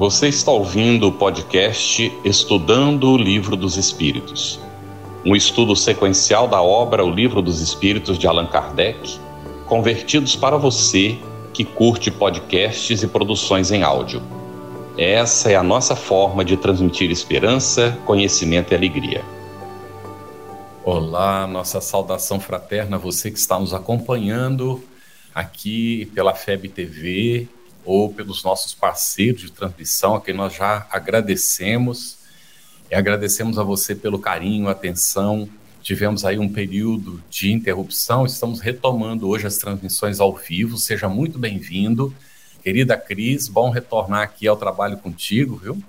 Você está ouvindo o podcast Estudando o Livro dos Espíritos, um estudo sequencial da obra O Livro dos Espíritos de Allan Kardec, convertidos para você que curte podcasts e produções em áudio. Essa é a nossa forma de transmitir esperança, conhecimento e alegria. Olá, nossa saudação fraterna a você que está nos acompanhando aqui pela FEB TV ou pelos nossos parceiros de transmissão, a quem nós já agradecemos. E agradecemos a você pelo carinho, atenção. Tivemos aí um período de interrupção, estamos retomando hoje as transmissões ao vivo. Seja muito bem-vindo. Querida Cris, bom retornar aqui ao trabalho contigo, viu?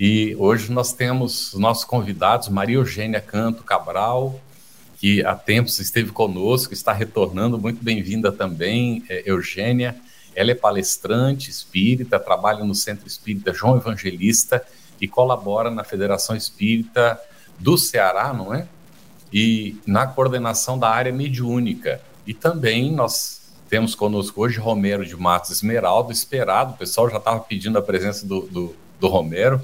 E hoje nós temos nossos convidados, Maria Eugênia Canto Cabral, que há tempos esteve conosco, está retornando, muito bem-vinda também, é, Eugênia. Ela é palestrante espírita, trabalha no Centro Espírita João Evangelista e colabora na Federação Espírita do Ceará, não é? E na coordenação da área mediúnica. E também nós temos conosco hoje Romero de Matos Esmeraldo, esperado, o pessoal já estava pedindo a presença do, do, do Romero,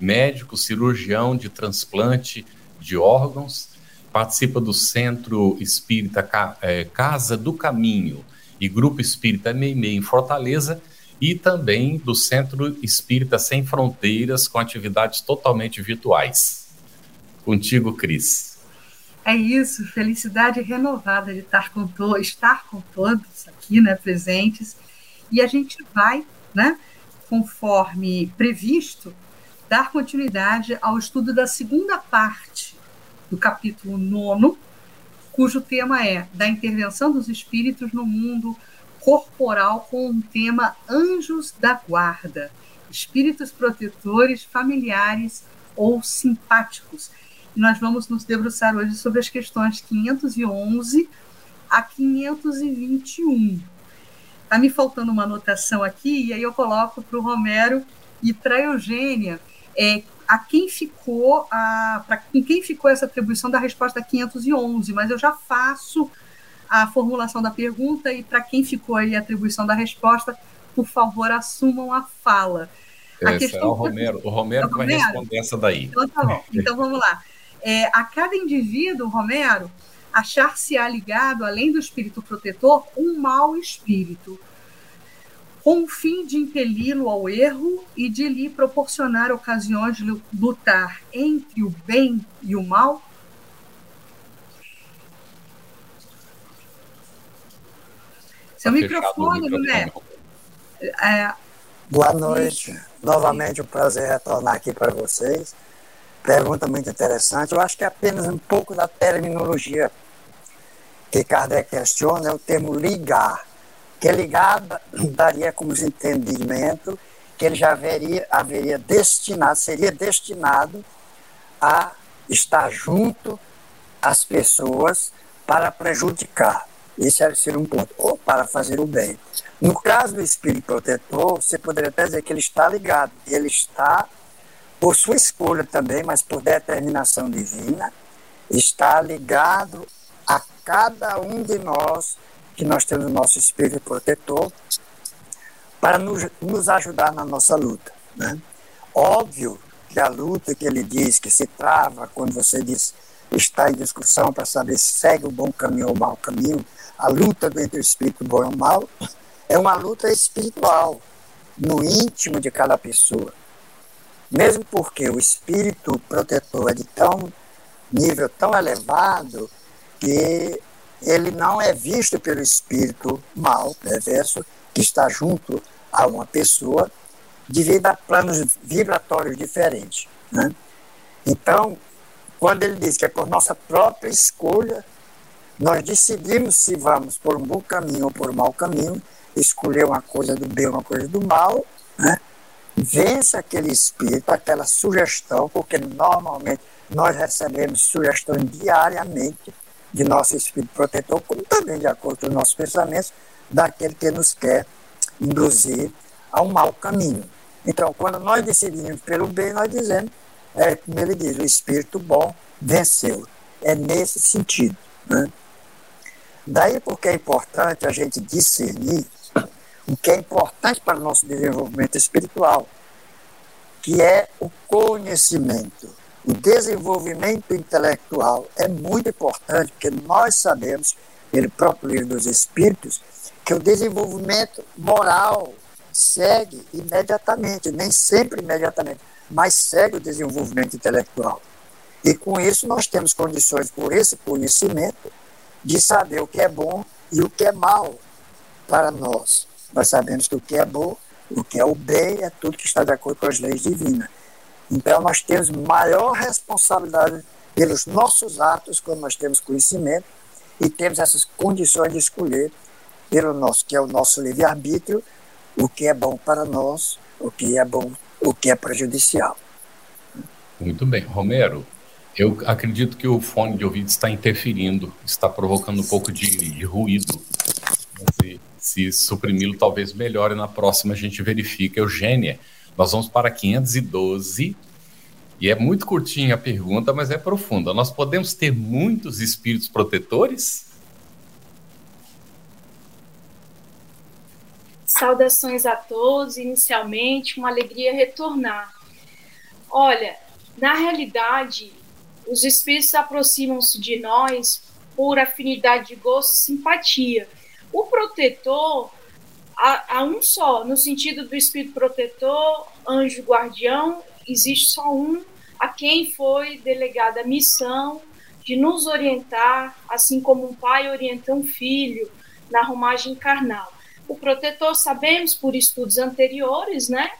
médico, cirurgião de transplante de órgãos, participa do Centro Espírita é, Casa do Caminho, e Grupo Espírita Meimei em Fortaleza e também do Centro Espírita Sem Fronteiras com atividades totalmente virtuais. Contigo, Cris. É isso, felicidade renovada de estar com, to estar com todos aqui, né, presentes. E a gente vai, né, conforme previsto, dar continuidade ao estudo da segunda parte do capítulo 9 cujo tema é da intervenção dos espíritos no mundo corporal com o tema Anjos da Guarda, espíritos protetores, familiares ou simpáticos. E nós vamos nos debruçar hoje sobre as questões 511 a 521. Está me faltando uma anotação aqui, e aí eu coloco para o Romero e para a Eugênia é, a quem ficou a para quem ficou essa atribuição da resposta 511, mas eu já faço a formulação da pergunta e para quem ficou aí a atribuição da resposta, por favor, assumam a fala. A Essa questão é o Romero, o Romero, é vai Romero? responder essa daí. Então tá bom. Então vamos lá. É, a cada indivíduo, Romero, achar-se-á ligado, além do espírito protetor, um mau espírito com o fim de impeli-lo ao erro e de lhe proporcionar ocasiões de lutar entre o bem e o mal? Seu tá microfone, Luné. É... Boa noite. Novamente um prazer retornar aqui para vocês. Pergunta muito interessante. Eu acho que é apenas um pouco da terminologia que Kardec questiona, é o termo ligar que ligada daria como entendimento que ele já haveria, haveria destinado, seria destinado a estar junto às pessoas para prejudicar. Isso seria um ponto, ou para fazer o bem. No caso do espírito protetor, você poderia até dizer que ele está ligado, ele está, por sua escolha também, mas por determinação divina, está ligado a cada um de nós que nós temos o nosso espírito protetor para nos, nos ajudar na nossa luta. Né? Óbvio que a luta que ele diz que se trava quando você diz está em discussão para saber se segue o bom caminho ou o mau caminho, a luta entre o espírito bom e o mal, é uma luta espiritual, no íntimo de cada pessoa. Mesmo porque o espírito protetor é de tão nível tão elevado que ele não é visto pelo espírito mal, perverso, que está junto a uma pessoa, devido a planos vibratórios diferentes. Né? Então, quando ele diz que é por nossa própria escolha, nós decidimos se vamos por um bom caminho ou por um mau caminho, escolher uma coisa do bem, uma coisa do mal, né? vence aquele espírito, aquela sugestão, porque normalmente nós recebemos sugestões diariamente de nosso espírito protetor, como também de acordo com os nossos pensamentos, daquele que nos quer induzir a um mau caminho. Então, quando nós decidimos pelo bem, nós dizemos, é, como ele diz, o espírito bom venceu. É nesse sentido. Né? Daí porque é importante a gente discernir o que é importante para o nosso desenvolvimento espiritual. que é o conhecimento. O desenvolvimento intelectual é muito importante, porque nós sabemos, pelo próprio livro dos Espíritos, que o desenvolvimento moral segue imediatamente, nem sempre imediatamente, mas segue o desenvolvimento intelectual. E com isso nós temos condições, por esse conhecimento, de saber o que é bom e o que é mal para nós. Nós sabemos que o que é bom, o que é o bem, é tudo que está de acordo com as leis divinas. Então, nós temos maior responsabilidade pelos nossos atos, quando nós temos conhecimento e temos essas condições de escolher pelo nosso, que é o nosso livre-arbítrio, o que é bom para nós, o que é bom, o que é prejudicial. Muito bem. Romero, eu acredito que o fone de ouvido está interferindo, está provocando um pouco de, de ruído. Se, se suprimi-lo, talvez melhore. Na próxima a gente verifica. Eugênia, nós vamos para 512. E é muito curtinha a pergunta, mas é profunda. Nós podemos ter muitos espíritos protetores? Saudações a todos. Inicialmente, uma alegria retornar. Olha, na realidade, os espíritos aproximam-se de nós por afinidade de gosto simpatia. O protetor há, há um só, no sentido do espírito protetor, anjo guardião, existe só um a quem foi delegada a missão de nos orientar, assim como um pai orienta um filho na romagem carnal. O protetor, sabemos por estudos anteriores, né,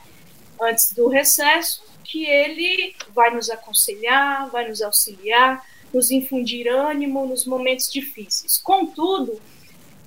antes do recesso, que ele vai nos aconselhar, vai nos auxiliar, nos infundir ânimo nos momentos difíceis. Contudo,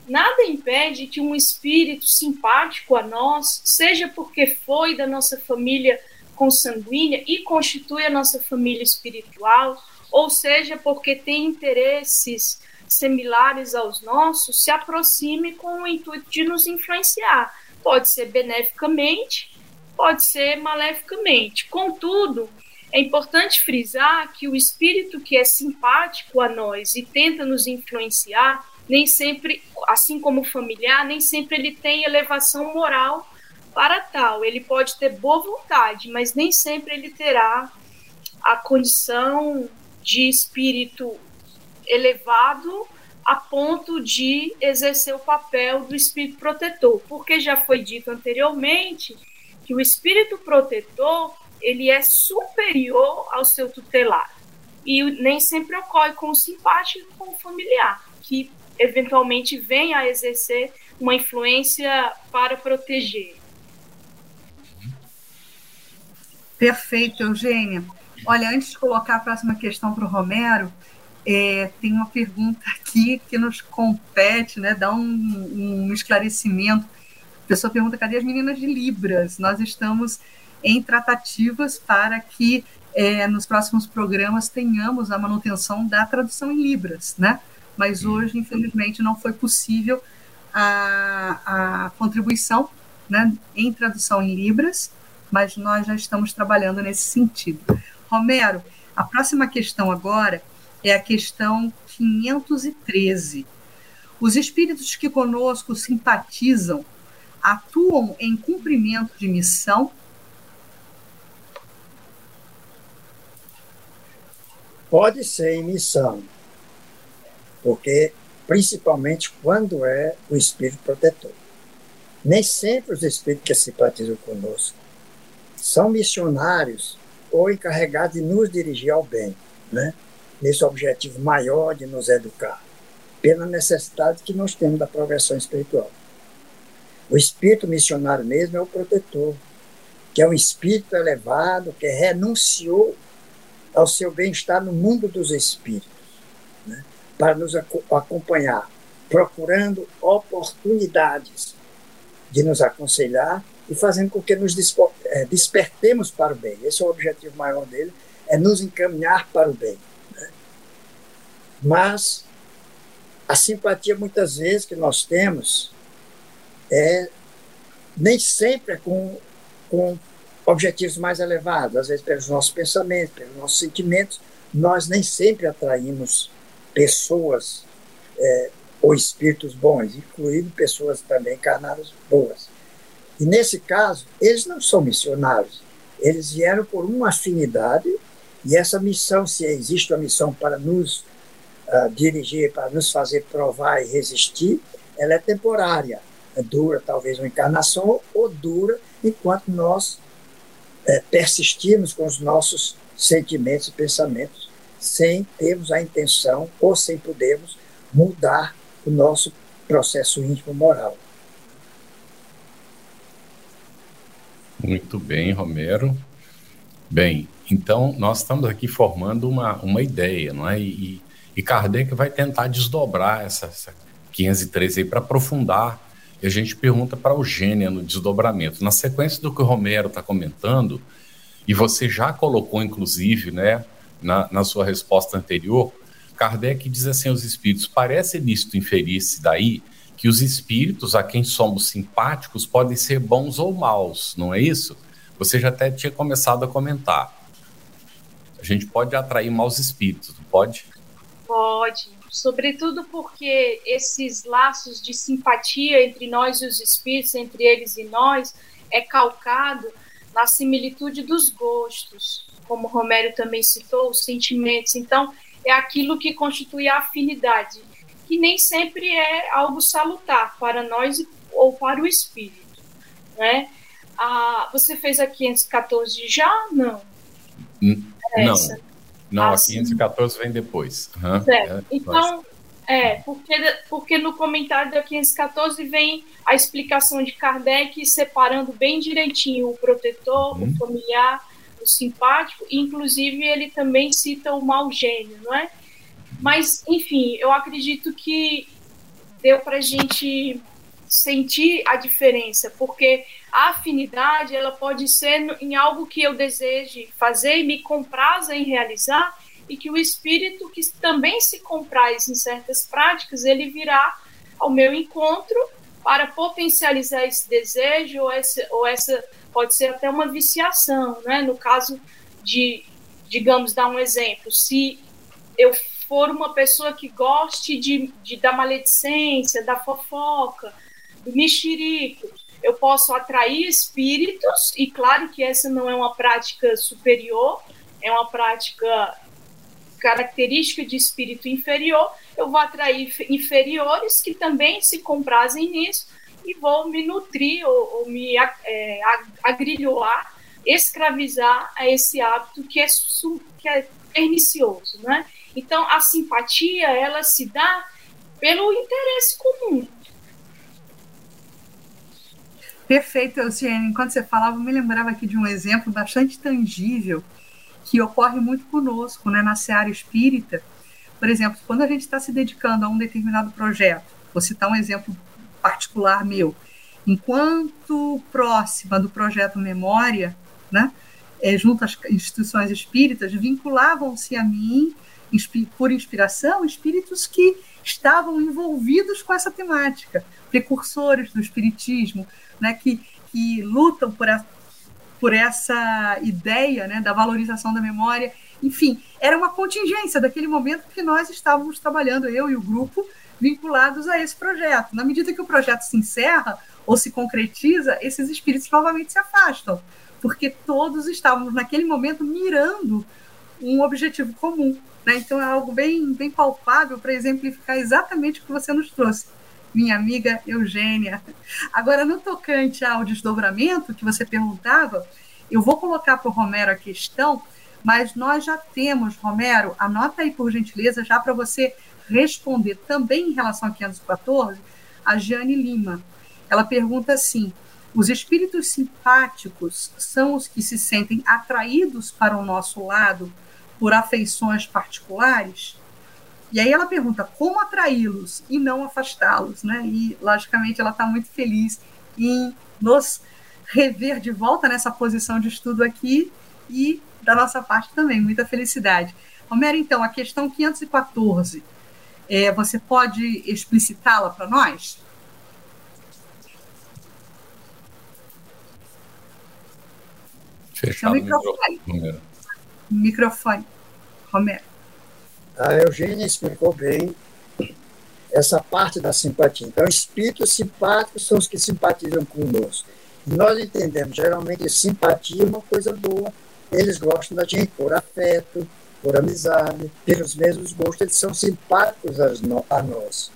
nada impede que um espírito simpático a nós, seja porque foi da nossa família consanguínea e constitui a nossa família espiritual, ou seja porque tem interesses similares aos nossos, se aproxime com o intuito de nos influenciar. Pode ser beneficamente, pode ser maleficamente. Contudo, é importante frisar que o espírito que é simpático a nós e tenta nos influenciar, nem sempre, assim como o familiar, nem sempre ele tem elevação moral para tal. Ele pode ter boa vontade, mas nem sempre ele terá a condição de espírito elevado a ponto de exercer o papel do espírito protetor, porque já foi dito anteriormente que o espírito protetor ele é superior ao seu tutelar e nem sempre ocorre com o simpático com o familiar, que eventualmente vem a exercer uma influência para proteger. Perfeito, Eugênia. Olha, antes de colocar a próxima questão para o Romero, é, tem uma pergunta aqui que nos compete, né, dá um, um esclarecimento. A pessoa pergunta: cadê as meninas de Libras? Nós estamos em tratativas para que é, nos próximos programas tenhamos a manutenção da tradução em Libras, né? Mas hoje, infelizmente, não foi possível a, a contribuição né, em tradução em Libras, mas nós já estamos trabalhando nesse sentido. Romero, a próxima questão agora é a questão 513. Os espíritos que conosco simpatizam atuam em cumprimento de missão? Pode ser em missão, porque principalmente quando é o espírito protetor. Nem sempre os espíritos que simpatizam conosco são missionários ou encarregados de nos dirigir ao bem, né? nesse objetivo maior de nos educar, pela necessidade que nós temos da progressão espiritual. O espírito missionário mesmo é o protetor, que é um espírito elevado que renunciou ao seu bem-estar no mundo dos espíritos para nos acompanhar, procurando oportunidades de nos aconselhar e fazendo com que nos eh, despertemos para o bem. Esse é o objetivo maior dele, é nos encaminhar para o bem. Né? Mas a simpatia, muitas vezes, que nós temos, é nem sempre é com, com objetivos mais elevados, às vezes pelos nossos pensamentos, pelos nossos sentimentos, nós nem sempre atraímos pessoas é, ou espíritos bons, incluindo pessoas também encarnadas boas. E nesse caso, eles não são missionários, Eles vieram por uma afinidade, e essa missão, se existe uma missão para nos uh, dirigir, para nos fazer provar e resistir, ela é temporária. É dura talvez uma encarnação, ou dura enquanto nós é, persistirmos com os nossos sentimentos e pensamentos, sem termos a intenção ou sem podermos mudar o nosso processo íntimo moral. Muito bem, Romero. Bem, então nós estamos aqui formando uma, uma ideia, não é? E, e Kardec vai tentar desdobrar essa, essa 513 aí para aprofundar. E a gente pergunta para a Eugênia no desdobramento. Na sequência do que o Romero está comentando, e você já colocou, inclusive, né, na, na sua resposta anterior, Kardec diz assim aos espíritos: parece lícito inferir-se daí que os espíritos a quem somos simpáticos podem ser bons ou maus, não é isso? Você já até tinha começado a comentar. A gente pode atrair maus espíritos, não pode? Pode, sobretudo porque esses laços de simpatia entre nós e os espíritos, entre eles e nós, é calcado na similitude dos gostos, como Romero também citou, os sentimentos. Então, é aquilo que constitui a afinidade que nem sempre é algo salutar para nós ou para o espírito, né? Ah, você fez a 514 já? Não. não. Não, a 514 vem depois. Uhum. Certo. É, então, é, porque, porque no comentário da 514 vem a explicação de Kardec separando bem direitinho o protetor, uhum. o familiar, simpático, inclusive ele também cita o mau gênio, não é? Mas, enfim, eu acredito que deu para a gente sentir a diferença, porque a afinidade ela pode ser em algo que eu deseje fazer e me compraza em realizar, e que o espírito que também se compraz em certas práticas, ele virá ao meu encontro para potencializar esse desejo ou essa, ou essa pode ser até uma viciação, né? No caso de, digamos, dar um exemplo, se eu for uma pessoa que goste de, de da maledicência, da fofoca, do mexerico, eu posso atrair espíritos, e claro que essa não é uma prática superior, é uma prática característica de espírito inferior, eu vou atrair inferiores que também se comprazem nisso e vou me nutrir ou, ou me é, agrilhoar, escravizar a esse hábito que é, que é pernicioso, né? Então, a simpatia, ela se dá pelo interesse comum. Perfeito, Luciane. Enquanto você falava, eu me lembrava aqui de um exemplo bastante tangível que ocorre muito conosco, né, na seara espírita. Por exemplo, quando a gente está se dedicando a um determinado projeto, vou citar um exemplo particular meu, enquanto próxima do projeto Memória, né, é, junto às instituições espíritas, vinculavam-se a mim por inspiração, espíritos que estavam envolvidos com essa temática, precursores do espiritismo, né, que, que lutam por, a, por essa ideia né, da valorização da memória. Enfim, era uma contingência daquele momento que nós estávamos trabalhando, eu e o grupo, vinculados a esse projeto. Na medida que o projeto se encerra ou se concretiza, esses espíritos novamente se afastam, porque todos estávamos naquele momento mirando um objetivo comum. Né? Então é algo bem, bem palpável para exemplificar exatamente o que você nos trouxe, minha amiga Eugênia. Agora, no tocante ao desdobramento que você perguntava, eu vou colocar para o Romero a questão, mas nós já temos, Romero, anota aí por gentileza, já para você responder também em relação a 514, a Jane Lima. Ela pergunta assim: os espíritos simpáticos são os que se sentem atraídos para o nosso lado por afeições particulares. E aí ela pergunta como atraí-los e não afastá-los, né? E logicamente ela está muito feliz em nos rever de volta nessa posição de estudo aqui e da nossa parte também muita felicidade. Romero, então a questão 514, é, você pode explicitá-la para nós? Fechado o microfone. Microfone, Romero. A Eugênia explicou bem essa parte da simpatia. Então, espíritos simpáticos são os que simpatizam conosco. Nós entendemos, geralmente, simpatia é uma coisa boa. Eles gostam da gente por afeto, por amizade, pelos mesmos gostos, eles são simpáticos a nós.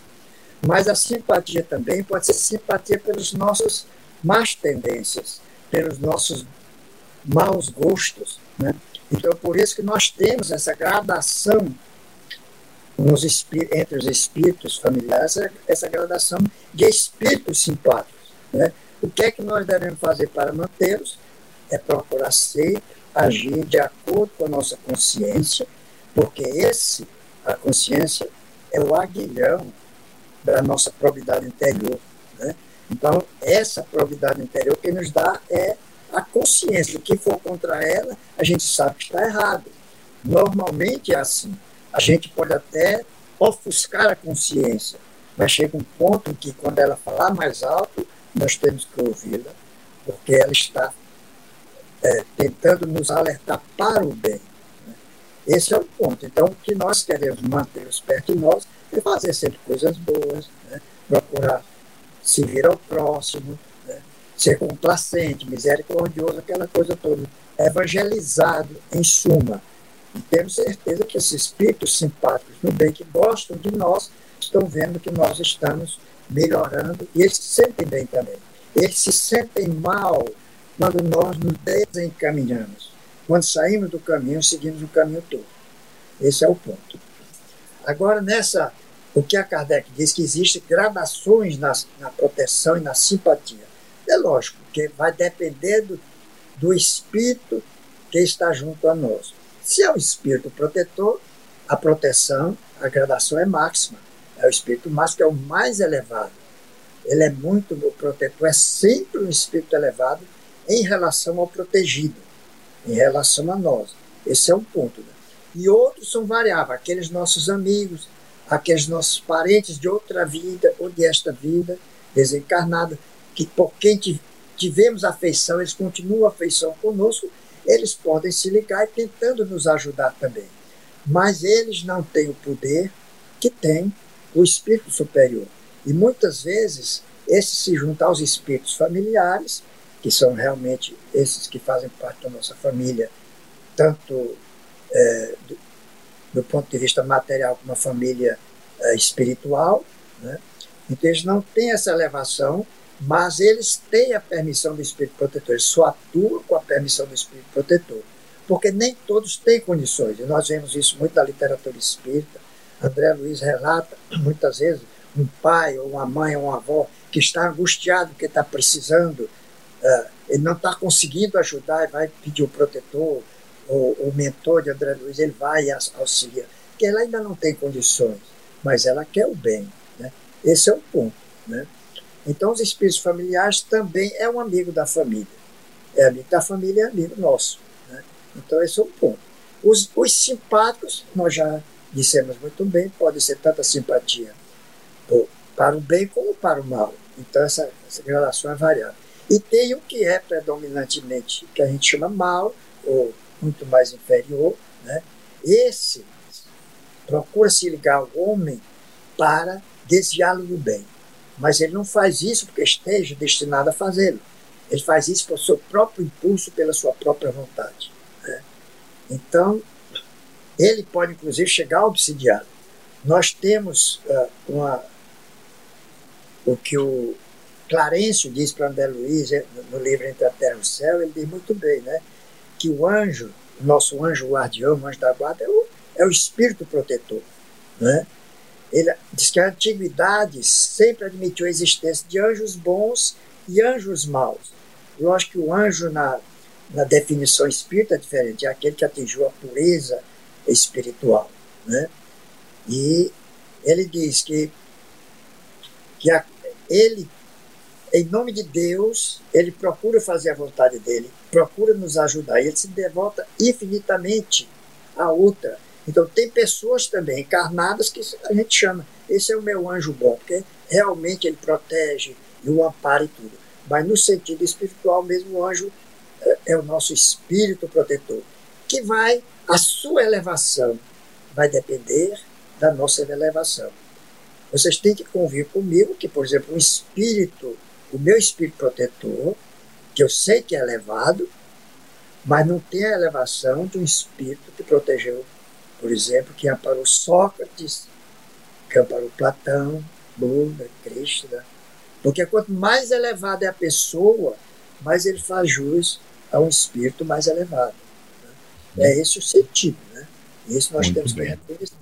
Mas a simpatia também pode ser simpatia pelos nossos más tendências, pelos nossos maus gostos. Né? Então, por isso que nós temos essa gradação nos entre os espíritos familiares, essa gradação de espíritos simpáticos. Né? O que é que nós devemos fazer para mantê-los? É procurar ser, agir de acordo com a nossa consciência, porque esse, a consciência, é o aguilhão da nossa probidade interior. Né? Então, essa probidade interior que nos dá é a consciência. O que for contra ela, a gente sabe que está errado. Normalmente é assim. A gente pode até ofuscar a consciência, mas chega um ponto em que, quando ela falar mais alto, nós temos que ouvi-la, porque ela está é, tentando nos alertar para o bem. Né? Esse é o ponto. Então, o que nós queremos manter os perto de nós é fazer sempre coisas boas, né? procurar servir ao próximo, né? ser complacente, misericordioso, aquela coisa toda. Evangelizado, em suma. E temos certeza que esses espíritos simpáticos no bem que gostam de nós estão vendo que nós estamos melhorando e eles se sentem bem também. Eles se sentem mal quando nós nos desencaminhamos. Quando saímos do caminho, seguimos o caminho todo. Esse é o ponto. Agora, nessa, o que a Kardec diz que existem gradações na, na proteção e na simpatia. É lógico, que vai depender do, do espírito que está junto a nós. Se é o espírito protetor, a proteção, a gradação é máxima. É o espírito máximo que é o mais elevado. Ele é muito protetor, é sempre um espírito elevado em relação ao protegido, em relação a nós. Esse é um ponto. Né? E outros são variáveis, aqueles nossos amigos, aqueles nossos parentes de outra vida ou de esta vida desencarnada, que por quem tivemos afeição, eles continuam afeição conosco, eles podem se ligar e tentando nos ajudar também. Mas eles não têm o poder que tem o espírito superior. E muitas vezes, esse se junta aos espíritos familiares, que são realmente esses que fazem parte da nossa família, tanto é, do, do, ponto de vista material como a família é, espiritual. Né? Então, eles não têm essa elevação mas eles têm a permissão do Espírito Protetor, eles só atuam com a permissão do Espírito Protetor, porque nem todos têm condições, e nós vemos isso muito na literatura espírita. André Luiz relata, muitas vezes, um pai, ou uma mãe, ou uma avó, que está angustiado porque está precisando, uh, ele não está conseguindo ajudar, vai pedir o protetor, ou o mentor de André Luiz, ele vai e auxilia, porque ela ainda não tem condições, mas ela quer o bem. Né? Esse é o ponto. Né? Então, os espíritos familiares também é um amigo da família. É amigo da família, é amigo nosso. Né? Então, esse é um ponto. Os, os simpáticos, nós já dissemos muito bem, pode ser tanta simpatia para o bem como para o mal. Então, essa, essa relação é variável. E tem o que é predominantemente, que a gente chama mal, ou muito mais inferior. Né? Esse procura se ligar ao homem para desviá-lo do bem. Mas ele não faz isso porque esteja destinado a fazê-lo. Ele faz isso pelo seu próprio impulso, pela sua própria vontade. Né? Então, ele pode inclusive chegar a obsidiar. Nós temos uh, uma, o que o Clarencio diz para André Luiz eh, no livro Entre a Terra e o Céu, ele diz muito bem, né? que o anjo, nosso anjo guardião, o anjo da guarda, é o, é o espírito protetor. Né? Ele diz que a antiguidade sempre admitiu a existência de anjos bons e anjos maus. Lógico que o anjo, na, na definição espírita, é diferente, é aquele que atingiu a pureza espiritual. Né? E ele diz que, que a, ele, em nome de Deus, ele procura fazer a vontade dele, procura nos ajudar, e ele se devota infinitamente à outra então, tem pessoas também encarnadas que a gente chama, esse é o meu anjo bom, porque realmente ele protege e o ampara e tudo. Mas no sentido espiritual mesmo, o anjo é, é o nosso espírito protetor, que vai, a sua elevação vai depender da nossa elevação. Vocês têm que convir comigo que, por exemplo, o espírito, o meu espírito protetor, que eu sei que é elevado, mas não tem a elevação de um espírito que protegeu, por exemplo, que amparou Sócrates, que amparou Platão, Buda, Krishna. Porque quanto mais elevada é a pessoa, mais ele faz jus a um espírito mais elevado. Né? É esse o sentido, né? Isso nós Muito temos bem. que reconhecer.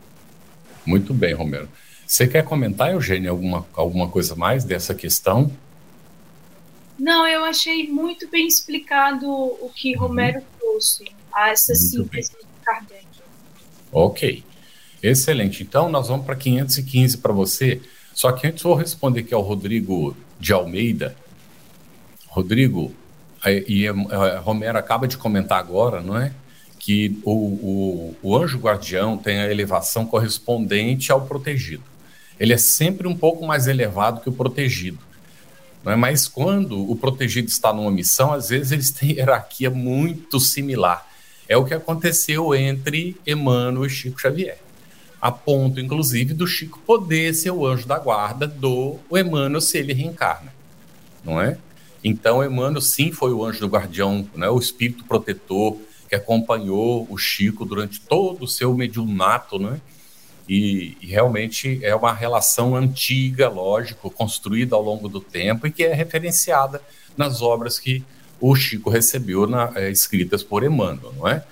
Muito bem, Romero. Você quer comentar, Eugênio, alguma, alguma coisa mais dessa questão? Não, eu achei muito bem explicado o que uhum. Romero trouxe a essa muito síntese bem. de Kardec. Ok, excelente. Então, nós vamos para 515 para você. Só que antes vou responder aqui ao Rodrigo de Almeida. Rodrigo, e Romero acaba de comentar agora, não é? Que o, o, o anjo guardião tem a elevação correspondente ao protegido. Ele é sempre um pouco mais elevado que o protegido. Não é? Mas quando o protegido está numa missão, às vezes eles têm hierarquia muito similar. É o que aconteceu entre Emmanuel e Chico Xavier. A ponto, inclusive, do Chico poder ser o anjo da guarda do Emmanuel se ele reencarna. Não é? Então, Emmanuel, sim, foi o anjo do guardião, né, o espírito protetor que acompanhou o Chico durante todo o seu mediunato, né? E, e, realmente é uma relação antiga, lógico, construída ao longo do tempo e que é referenciada nas obras que o Chico recebeu na, é, escritas por Emmanuel, não é?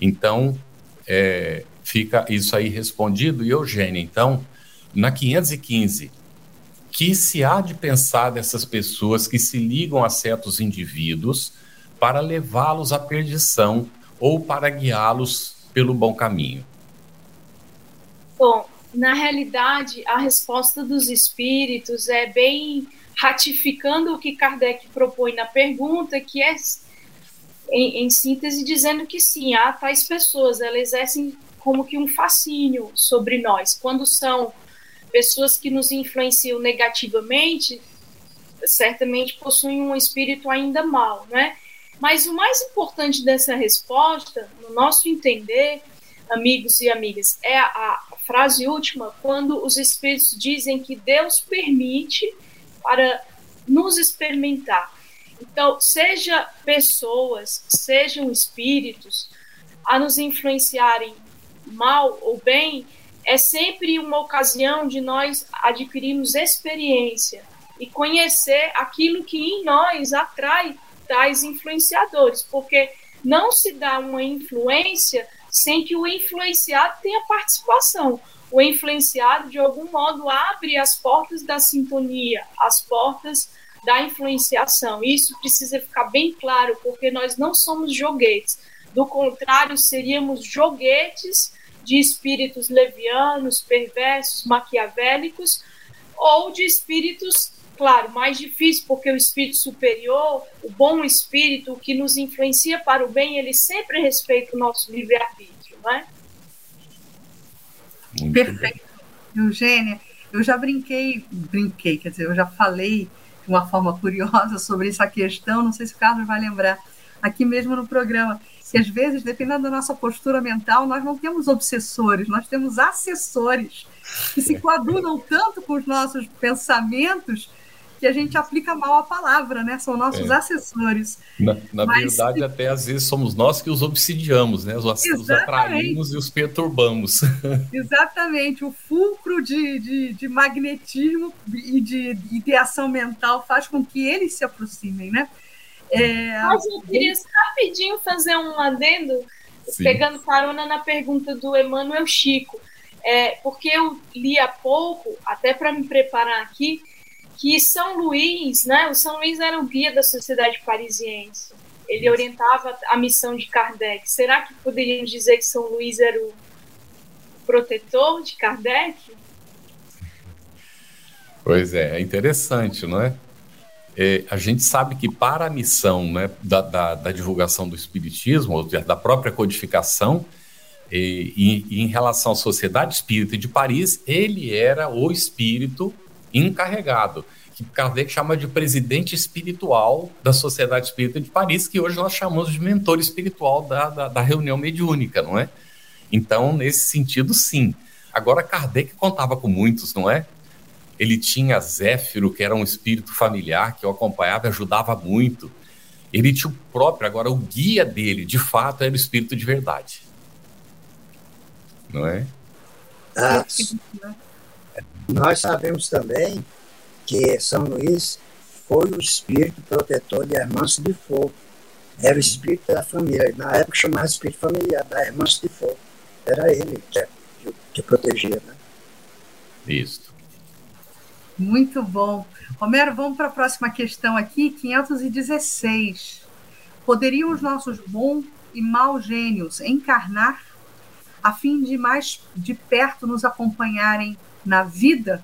Então, é, fica isso aí respondido. E Eugênia, então, na 515, que se há de pensar dessas pessoas que se ligam a certos indivíduos para levá-los à perdição ou para guiá-los pelo bom caminho? Bom, na realidade, a resposta dos espíritos é bem ratificando o que Kardec propõe na pergunta, que é, em, em síntese, dizendo que sim, há tais pessoas, elas exercem como que um fascínio sobre nós. Quando são pessoas que nos influenciam negativamente, certamente possuem um espírito ainda mal, né? Mas o mais importante dessa resposta, no nosso entender, amigos e amigas, é a, frase última, quando os espíritos dizem que Deus permite para nos experimentar. Então, seja pessoas, sejam espíritos, a nos influenciarem mal ou bem, é sempre uma ocasião de nós adquirirmos experiência e conhecer aquilo que em nós atrai tais influenciadores, porque não se dá uma influência sem que o influenciado tenha participação. O influenciado, de algum modo, abre as portas da sintonia, as portas da influenciação. Isso precisa ficar bem claro, porque nós não somos joguetes. Do contrário, seríamos joguetes de espíritos levianos, perversos, maquiavélicos, ou de espíritos claro, mais difícil, porque o espírito superior, o bom espírito, o que nos influencia para o bem, ele sempre respeita o nosso livre-arbítrio, não é? Muito Perfeito. Bem. Eugênia, eu já brinquei, brinquei, quer dizer, eu já falei de uma forma curiosa sobre essa questão, não sei se o Carlos vai lembrar, aqui mesmo no programa, que às vezes, dependendo da nossa postura mental, nós não temos obsessores, nós temos assessores que se coadunam tanto com os nossos pensamentos que a gente aplica mal a palavra, né? São nossos é. assessores. Na, na Mas, verdade, até às vezes somos nós que os obsidiamos, né? Os, os atraímos e os perturbamos. Exatamente. O fulcro de, de, de magnetismo e de ideação mental faz com que eles se aproximem, né? É, Mas eu queria rapidinho fazer um adendo, Sim. pegando carona na pergunta do Emanuel Chico. É, porque eu li há pouco, até para me preparar aqui, que São Luís, né, o São Luís era o guia da sociedade parisiense. Ele orientava a missão de Kardec. Será que poderíamos dizer que São Luís era o protetor de Kardec? Pois é, é interessante, não é? é a gente sabe que para a missão né, da, da, da divulgação do Espiritismo, ou da própria codificação, e, e, e, em relação à Sociedade Espírita de Paris, ele era o espírito encarregado, que Kardec chama de presidente espiritual da Sociedade Espírita de Paris, que hoje nós chamamos de mentor espiritual da, da, da reunião mediúnica, não é? Então, nesse sentido, sim. Agora, Kardec contava com muitos, não é? Ele tinha Zéfiro, que era um espírito familiar que o acompanhava e ajudava muito. ele tinha o próprio, agora o guia dele, de fato, era o espírito de verdade. Não é? Ah, nós sabemos também que São Luís foi o espírito protetor de Hermanso de Fogo. Era o espírito da família. Na época chamava espírito familiar, da Hermanso de Fogo. Era ele que, que protegia, né? Isso. Muito bom. Romero, vamos para a próxima questão aqui, 516. Poderiam os nossos bons e maus gênios encarnar a fim de mais de perto nos acompanharem na vida?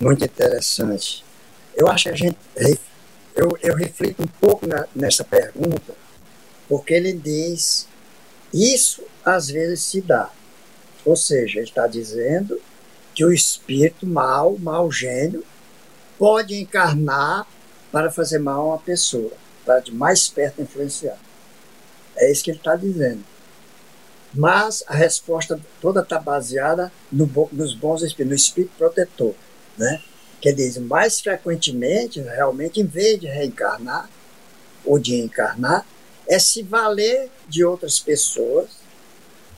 Muito interessante. Eu acho que a gente. Eu, eu reflito um pouco na, nessa pergunta, porque ele diz: isso às vezes se dá. Ou seja, ele está dizendo que o espírito mal, mau gênio, pode encarnar para fazer mal a uma pessoa, para de mais perto influenciar. É isso que ele está dizendo. Mas a resposta toda está baseada no, nos bons espíritos, no espírito protetor. Né? Que diz, mais frequentemente, realmente, em vez de reencarnar ou de encarnar, é se valer de outras pessoas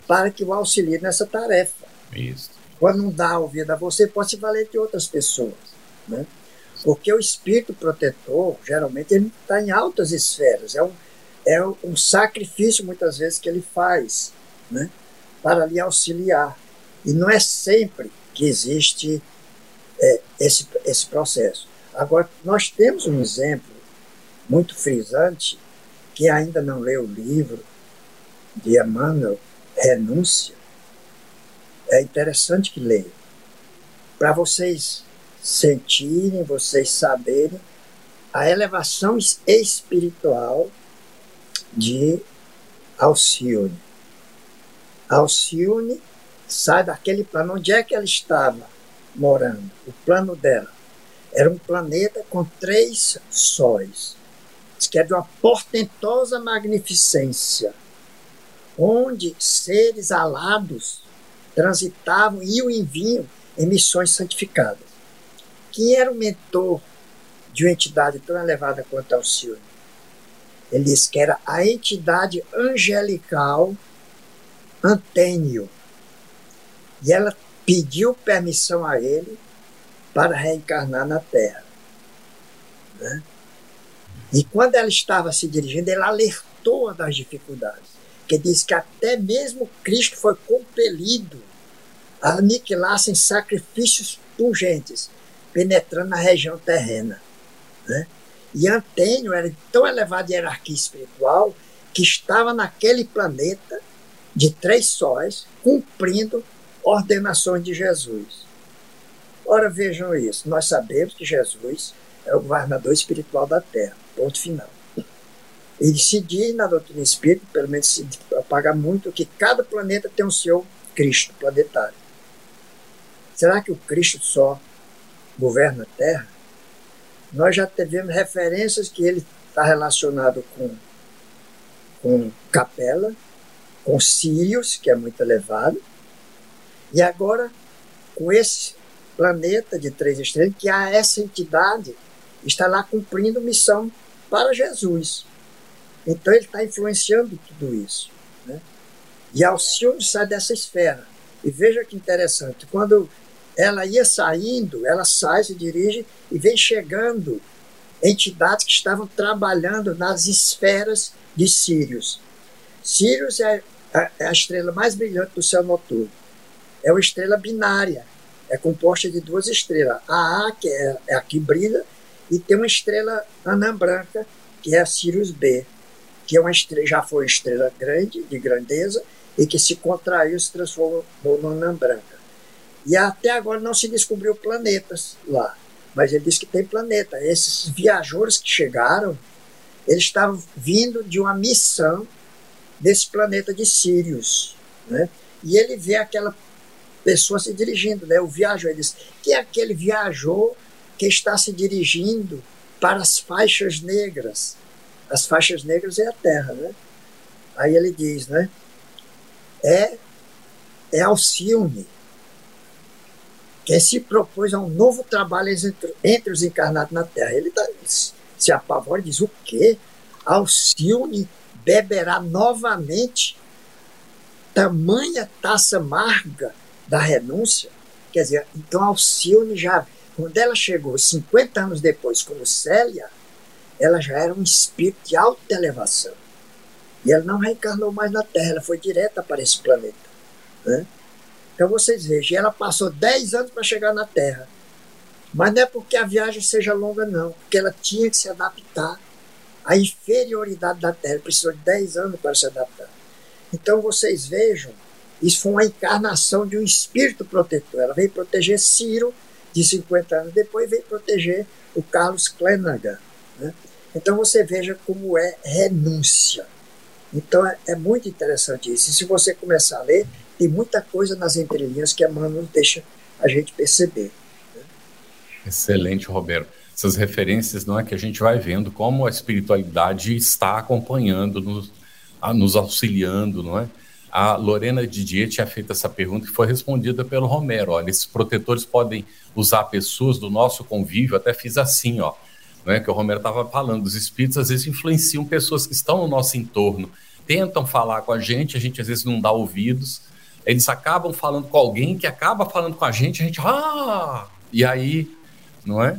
para que o auxilie nessa tarefa. Isso. Quando não dá ouvido a você, pode se valer de outras pessoas. Né? Porque o espírito protetor, geralmente, ele está em altas esferas. É um, é um sacrifício, muitas vezes, que ele faz né? para lhe auxiliar. E não é sempre que existe é, esse, esse processo. Agora, nós temos um exemplo muito frisante, que ainda não leu o livro de Emmanuel, renúncia, é interessante que leiam. Para vocês sentirem, vocês saberem a elevação espiritual de Alcione. Alcione sai daquele plano. Onde é que ela estava morando? O plano dela era um planeta com três sóis. Diz que é de uma portentosa magnificência onde seres alados transitavam e o enviam em missões santificadas. Quem era o mentor de uma entidade tão elevada quanto Alcione? Ele disse que era a entidade angelical Antênio. E ela pediu permissão a ele para reencarnar na Terra. Né? E quando ela estava se dirigindo, ele alertou-a das dificuldades que diz que até mesmo Cristo foi compelido a aniquilar-se em sacrifícios pungentes, penetrando na região terrena. Né? E Antênio era tão elevado em hierarquia espiritual que estava naquele planeta de três sóis, cumprindo ordenações de Jesus. Ora, vejam isso. Nós sabemos que Jesus é o governador espiritual da Terra. Ponto final. Ele se diz na doutrina espírita, pelo menos se propaga muito, que cada planeta tem o seu Cristo planetário. Será que o Cristo só governa a Terra? Nós já tivemos referências que ele está relacionado com, com Capela, com Sírios, que é muito elevado, e agora com esse planeta de três estrelas, que há essa entidade está lá cumprindo missão para Jesus. Então ele está influenciando tudo isso. Né? E Alcione sai dessa esfera. E veja que interessante, quando ela ia saindo, ela sai, se dirige e vem chegando entidades que estavam trabalhando nas esferas de Sírios. Sírios é a, é a estrela mais brilhante do céu noturno. É uma estrela binária, é composta de duas estrelas. A A, que é, é a que brilha, e tem uma estrela anã branca, que é a Sirius B que é uma estrela, já foi uma estrela grande, de grandeza, e que se contraiu e se transformou numa anã branca. E até agora não se descobriu planetas lá, mas ele disse que tem planeta. Esses viajores que chegaram, eles estavam vindo de uma missão desse planeta de Sirius, né? E ele vê aquela pessoa se dirigindo, né? O viajor, ele diz, que é aquele viajor que está se dirigindo para as faixas negras, as faixas negras é a terra, né? Aí ele diz, né? É, é Alcione quem se propôs a um novo trabalho entre, entre os encarnados na Terra. Ele tá, se apavora e diz: o quê? Alcione beberá novamente tamanha taça amarga da renúncia? Quer dizer, então Alcione já, quando ela chegou 50 anos depois como Célia, ela já era um espírito de alta elevação. E ela não reencarnou mais na Terra, ela foi direta para esse planeta. Né? Então vocês vejam, ela passou 10 anos para chegar na Terra. Mas não é porque a viagem seja longa, não, porque ela tinha que se adaptar à inferioridade da Terra. Precisou de 10 anos para se adaptar. Então vocês vejam, isso foi uma encarnação de um espírito protetor. Ela veio proteger Ciro, de 50 anos depois, veio proteger o Carlos Klenagan. Né? Então você veja como é renúncia. Então é, é, muito interessante isso. E se você começar a ler, tem muita coisa nas entrelinhas que a Mano deixa a gente perceber. Né? Excelente, Roberto. Essas referências não é que a gente vai vendo como a espiritualidade está acompanhando, nos, nos auxiliando, não é? A Lorena Didier tinha feito essa pergunta que foi respondida pelo Romero. Olha, esses protetores podem usar pessoas do nosso convívio, até fiz assim, ó né, que o Romero estava falando, os espíritos às vezes influenciam pessoas que estão no nosso entorno, tentam falar com a gente, a gente às vezes não dá ouvidos, eles acabam falando com alguém que acaba falando com a gente, a gente, ah! E aí, não é?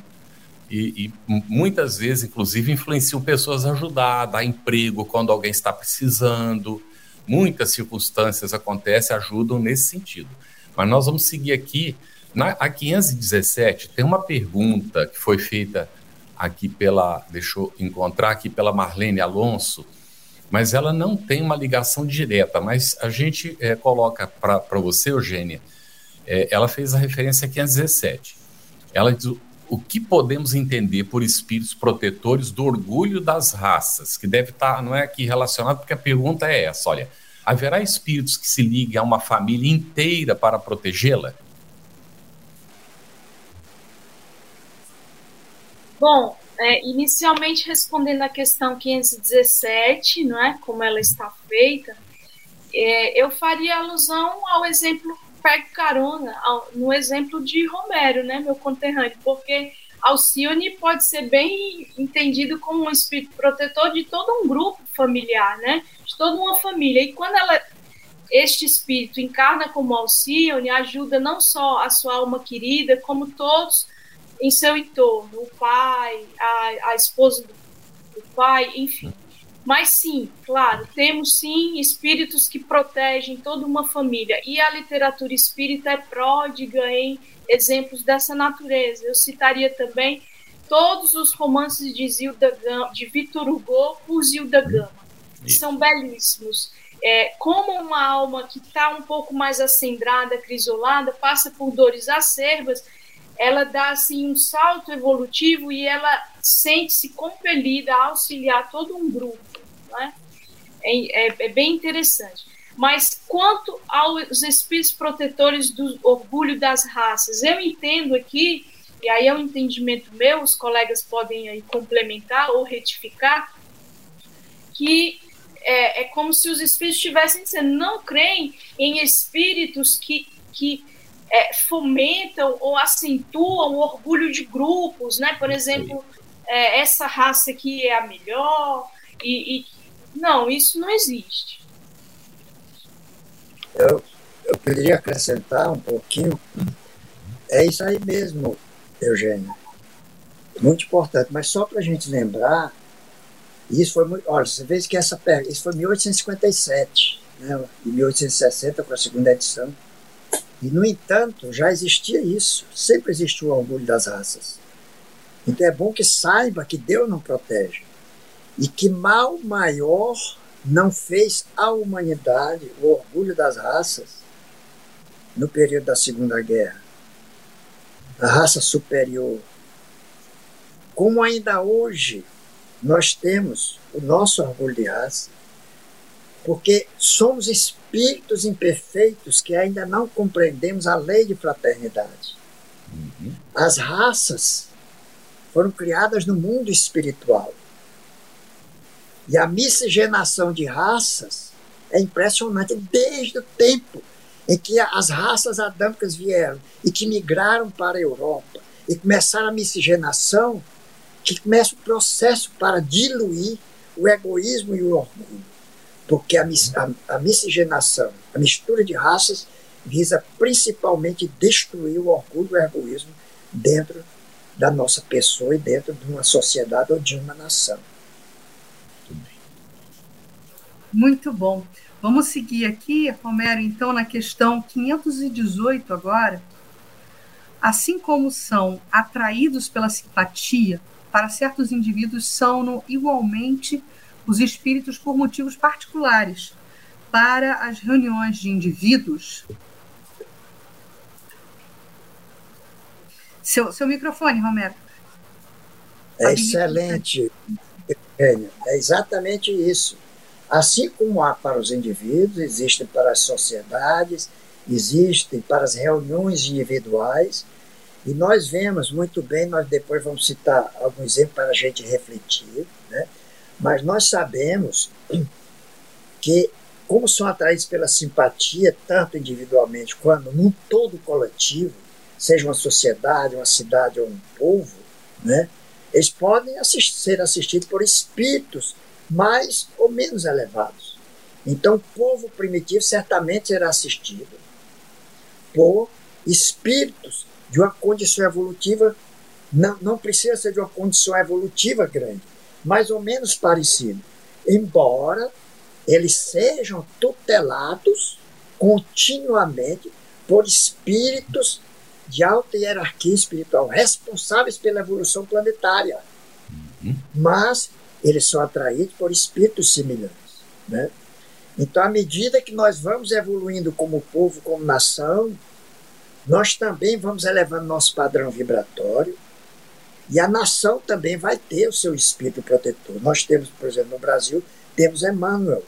E, e, muitas vezes, inclusive, influenciam pessoas a ajudar, a dar emprego quando alguém está precisando. Muitas circunstâncias acontecem, ajudam nesse sentido. Mas nós vamos seguir aqui. Na, a 517, tem uma pergunta que foi feita aqui pela, deixa eu encontrar aqui pela Marlene Alonso, mas ela não tem uma ligação direta, mas a gente é, coloca para você, Eugênia, é, ela fez a referência a 17. Ela diz o que podemos entender por espíritos protetores do orgulho das raças, que deve estar, tá, não é aqui relacionado, porque a pergunta é essa, olha, haverá espíritos que se liguem a uma família inteira para protegê-la? Bom, é, inicialmente respondendo à questão 517, não é, como ela está feita, é, eu faria alusão ao exemplo, pego carona, no exemplo de Romero, né, meu conterrâneo, porque Alcione pode ser bem entendido como um espírito protetor de todo um grupo familiar, né, de toda uma família. E quando ela este espírito encarna como Alcione, ajuda não só a sua alma querida, como todos em seu entorno, o pai, a, a esposa do pai, enfim. Mas sim, claro, temos sim espíritos que protegem toda uma família. E a literatura espírita é pródiga em exemplos dessa natureza. Eu citaria também todos os romances de, Zilda Gama, de Victor Hugo por Zilda Gama. Que são belíssimos. É, como uma alma que está um pouco mais acendrada, crisolada, passa por dores acerbas, ela dá assim um salto evolutivo e ela sente-se compelida a auxiliar todo um grupo. Né? É, é, é, bem interessante. Mas quanto aos espíritos protetores do orgulho das raças, eu entendo aqui, e aí é um entendimento meu, os colegas podem aí complementar ou retificar, que é, é como se os espíritos estivessem dizendo, não creem em espíritos que, que é, fomentam ou acentuam o orgulho de grupos, né? Por exemplo, é, essa raça aqui é a melhor e, e, não, isso não existe. Eu, eu poderia acrescentar um pouquinho. É isso aí mesmo, Eugênio. Muito importante, mas só para a gente lembrar, isso foi muito. Olha, você vê que essa isso foi em 1857, né? Em 1860, com a segunda edição e, no entanto, já existia isso, sempre existiu o orgulho das raças. Então é bom que saiba que Deus não protege e que mal maior não fez à humanidade o orgulho das raças no período da Segunda Guerra. A raça superior. Como ainda hoje nós temos o nosso orgulho de raça, porque somos espíritos imperfeitos que ainda não compreendemos a lei de fraternidade. Uhum. As raças foram criadas no mundo espiritual. E a miscigenação de raças é impressionante desde o tempo em que as raças adâmicas vieram e que migraram para a Europa e começaram a miscigenação, que começa o processo para diluir o egoísmo e o orgulho. Porque a, a, a miscigenação, a mistura de raças, visa principalmente destruir o orgulho e o egoísmo dentro da nossa pessoa e dentro de uma sociedade ou de uma nação. Muito bom. Vamos seguir aqui, Romero, então, na questão 518 agora. Assim como são atraídos pela simpatia, para certos indivíduos são igualmente os espíritos por motivos particulares. Para as reuniões de indivíduos. Seu, seu microfone, Romero. É excelente, É exatamente isso. Assim como há para os indivíduos, existem para as sociedades, existem para as reuniões individuais, e nós vemos muito bem, nós depois vamos citar algum exemplo para a gente refletir, né? mas nós sabemos que, como são atraídos pela simpatia, tanto individualmente quanto num todo coletivo, seja uma sociedade, uma cidade ou um povo, né? eles podem ser assistidos por espíritos mais ou menos elevados. Então, o povo primitivo certamente será assistido por espíritos de uma condição evolutiva, não, não precisa ser de uma condição evolutiva grande, mais ou menos parecido, embora eles sejam tutelados continuamente por espíritos de alta hierarquia espiritual, responsáveis pela evolução planetária. Uhum. Mas eles são atraídos por espíritos semelhantes. Né? Então, à medida que nós vamos evoluindo como povo, como nação, nós também vamos elevando nosso padrão vibratório e a nação também vai ter o seu espírito protetor. Nós temos, por exemplo, no Brasil, temos Emmanuel.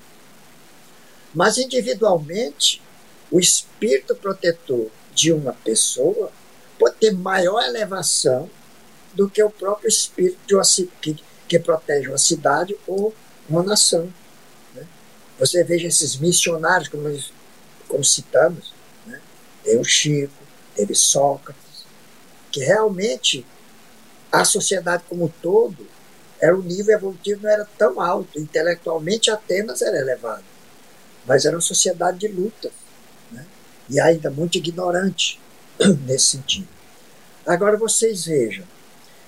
Mas individualmente, o espírito protetor de uma pessoa pode ter maior elevação do que o próprio espírito de uma, que protege uma cidade ou uma nação. Né? Você veja esses missionários, como, nós, como citamos, né? tem o Chico, teve Sócrates, que realmente a sociedade como um todo era o nível evolutivo não era tão alto, intelectualmente Atenas era elevado, mas era uma sociedade de luta, né? e ainda muito ignorante nesse sentido. Agora vocês vejam,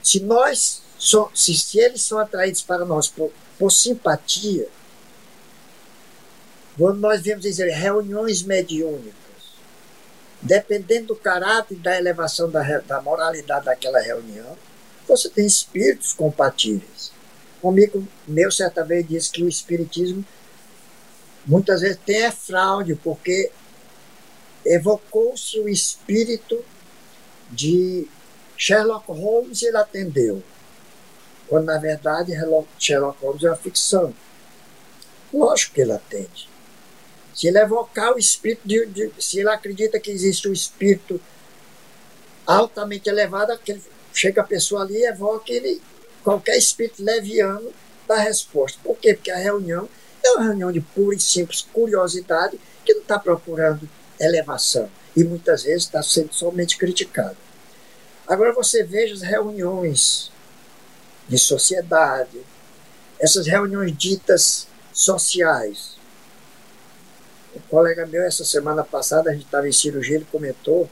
se nós so, se, se eles são atraídos para nós por, por simpatia, quando nós vemos dizer reuniões mediúnicas, dependendo do caráter e da elevação da, da moralidade daquela reunião, você tem espíritos compatíveis. Um amigo meu certa vez disse que o espiritismo muitas vezes tem é fraude, porque evocou-se o espírito de Sherlock Holmes e ele atendeu quando na verdade Sherlock Holmes é uma ficção. Lógico que ele atende. Se ele evocar o espírito, de, de, se ele acredita que existe um espírito altamente elevado, chega a pessoa ali e evoca ele, qualquer espírito leviano dá resposta. Por quê? Porque a reunião é uma reunião de pura e simples curiosidade que não está procurando elevação e muitas vezes está sendo somente criticado. Agora você veja as reuniões de sociedade, essas reuniões ditas sociais. Um colega meu, essa semana passada, a gente estava em cirurgia, ele comentou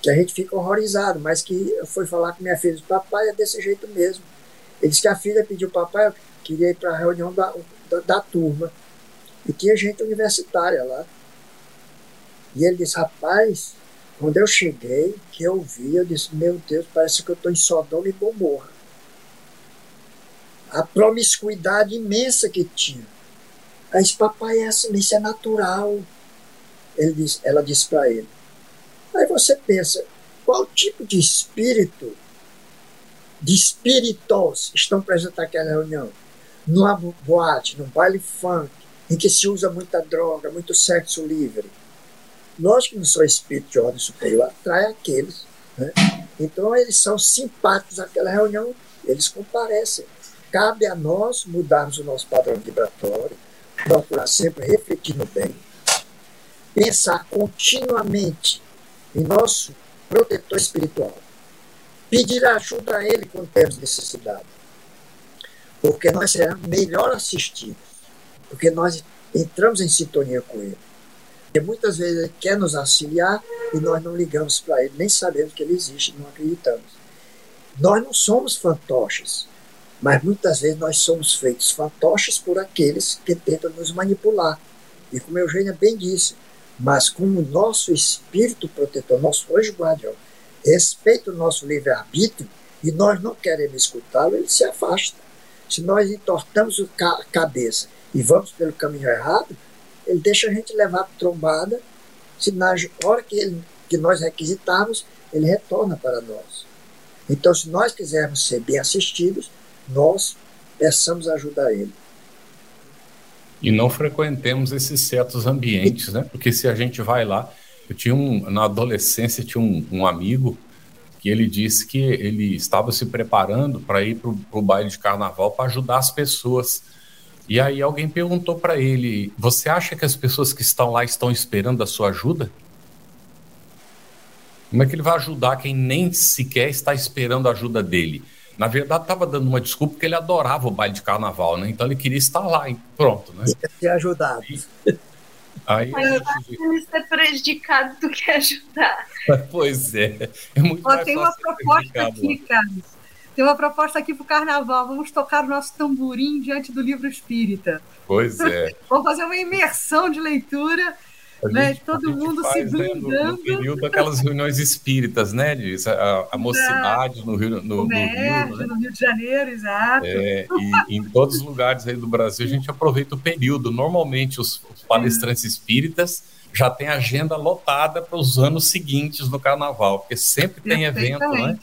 que a gente fica horrorizado, mas que eu fui falar com minha filha, papai é desse jeito mesmo. Ele disse que a filha pediu, papai, queria ir para a reunião da, da, da turma. E tinha gente universitária lá. E ele disse, rapaz, quando eu cheguei, que eu vi, eu disse, meu Deus, parece que eu estou em Sodoma e Gomorra a promiscuidade imensa que tinha. Aí disse, papai, é assim, isso é natural. Disse, ela disse para ele. Aí você pensa, qual tipo de espírito, de espíritos estão presentes naquela reunião? Numa boate, num baile funk, em que se usa muita droga, muito sexo livre. Nós que não são espíritos de ordem superior, atrai aqueles. Né? Então eles são simpáticos àquela reunião, eles comparecem. Cabe a nós mudarmos o nosso padrão vibratório, procurar sempre refletir no bem. pensar continuamente em nosso protetor espiritual, pedir ajuda a ele quando temos necessidade, porque nós seremos melhor assistidos, porque nós entramos em sintonia com ele. Porque muitas vezes ele quer nos auxiliar e nós não ligamos para ele, nem sabemos que ele existe, não acreditamos. Nós não somos fantoches, mas muitas vezes nós somos feitos fantoches por aqueles que tentam nos manipular. E como Eugênia bem disse, mas como o nosso espírito protetor, nosso anjo guardião, respeita o nosso livre-arbítrio e nós não queremos escutá-lo, ele se afasta. Se nós entortamos a cabeça e vamos pelo caminho errado, ele deixa a gente levar trombada, se na hora que, ele, que nós requisitarmos, ele retorna para nós. Então, se nós quisermos ser bem assistidos, nós peçamos ajuda a ele. E não frequentemos esses certos ambientes, né? Porque se a gente vai lá, eu tinha um, na adolescência tinha um, um amigo que ele disse que ele estava se preparando para ir para o baile de carnaval para ajudar as pessoas. E aí alguém perguntou para ele: Você acha que as pessoas que estão lá estão esperando a sua ajuda? Como é que ele vai ajudar quem nem sequer está esperando a ajuda dele? Na verdade, estava dando uma desculpa porque ele adorava o baile de carnaval, né? Então ele queria estar lá, e pronto, né? Queria ser ajudado. Aí, Mas gente... ele ser prejudicado do que ajudar. Pois é. é muito Ó, tem uma proposta aqui, Carlos. Tem uma proposta aqui para o carnaval. Vamos tocar o nosso tamborim diante do livro espírita. Pois é. Vamos fazer uma imersão de leitura né? Todo mundo se blindando. Né, no, no, período daquelas reuniões espíritas, né? De, a, a mocidade no Rio, no, no, Rio, né? no Rio de Janeiro, exato. É, e em todos os lugares aí do Brasil a gente aproveita o período. Normalmente os, os palestrantes espíritas já têm agenda lotada para os anos seguintes no carnaval, porque sempre tem evento, né?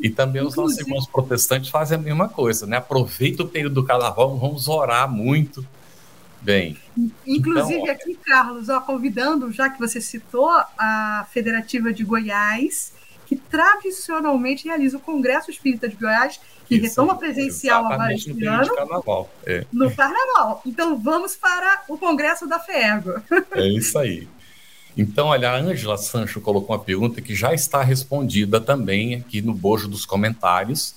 E também os nossos irmãos protestantes fazem a mesma coisa, né? Aproveita o período do carnaval, vamos orar muito Bem. Inclusive então, aqui, Carlos, ó, convidando, já que você citou a Federativa de Goiás, que tradicionalmente realiza o Congresso Espírita de Goiás, que Isso, retoma presencial agora este ano. Carnaval. É. No Carnaval. Então vamos para o Congresso da FEGO. É isso aí. Então, olha, a Ângela Sancho colocou uma pergunta que já está respondida também aqui no bojo dos comentários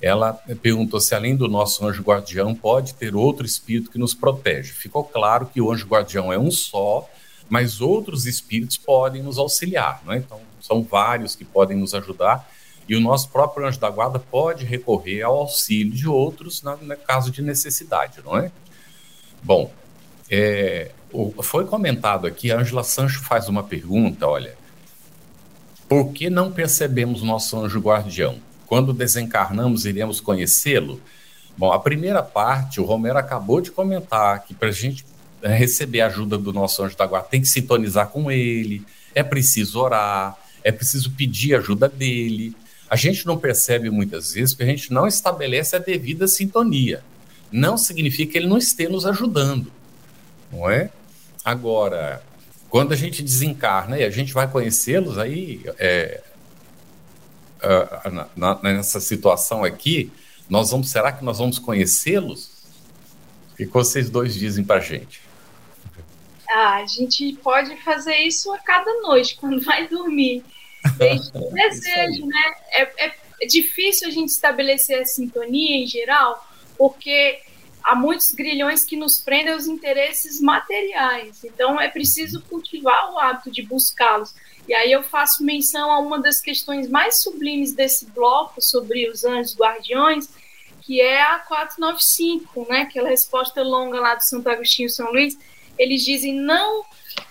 ela perguntou se além do nosso anjo guardião pode ter outro espírito que nos protege. Ficou claro que o anjo guardião é um só, mas outros espíritos podem nos auxiliar, não é? Então, são vários que podem nos ajudar e o nosso próprio anjo da guarda pode recorrer ao auxílio de outros no, no caso de necessidade, não é? Bom, é, foi comentado aqui, a Angela Sancho faz uma pergunta, olha, por que não percebemos nosso anjo guardião? Quando desencarnamos, iremos conhecê-lo? Bom, a primeira parte, o Romero acabou de comentar que para a gente eh, receber a ajuda do nosso anjo da guarda, tem que sintonizar com ele, é preciso orar, é preciso pedir ajuda dele. A gente não percebe muitas vezes porque a gente não estabelece a devida sintonia. Não significa que ele não esteja nos ajudando, não é? Agora, quando a gente desencarna e a gente vai conhecê-los, aí é, uh, na, nessa situação aqui, nós vamos, será que nós vamos conhecê-los? O que vocês dois dizem para a gente? Ah, a gente pode fazer isso a cada noite, quando vai dormir. Desde o desejo, né? É, é, é difícil a gente estabelecer a sintonia em geral, porque há muitos grilhões que nos prendem aos interesses materiais. Então, é preciso cultivar o hábito de buscá-los. E aí eu faço menção a uma das questões mais sublimes desse bloco sobre os anjos guardiões, que é a 495, né? Aquela resposta longa lá do Santo Agostinho São Luís. Eles dizem: não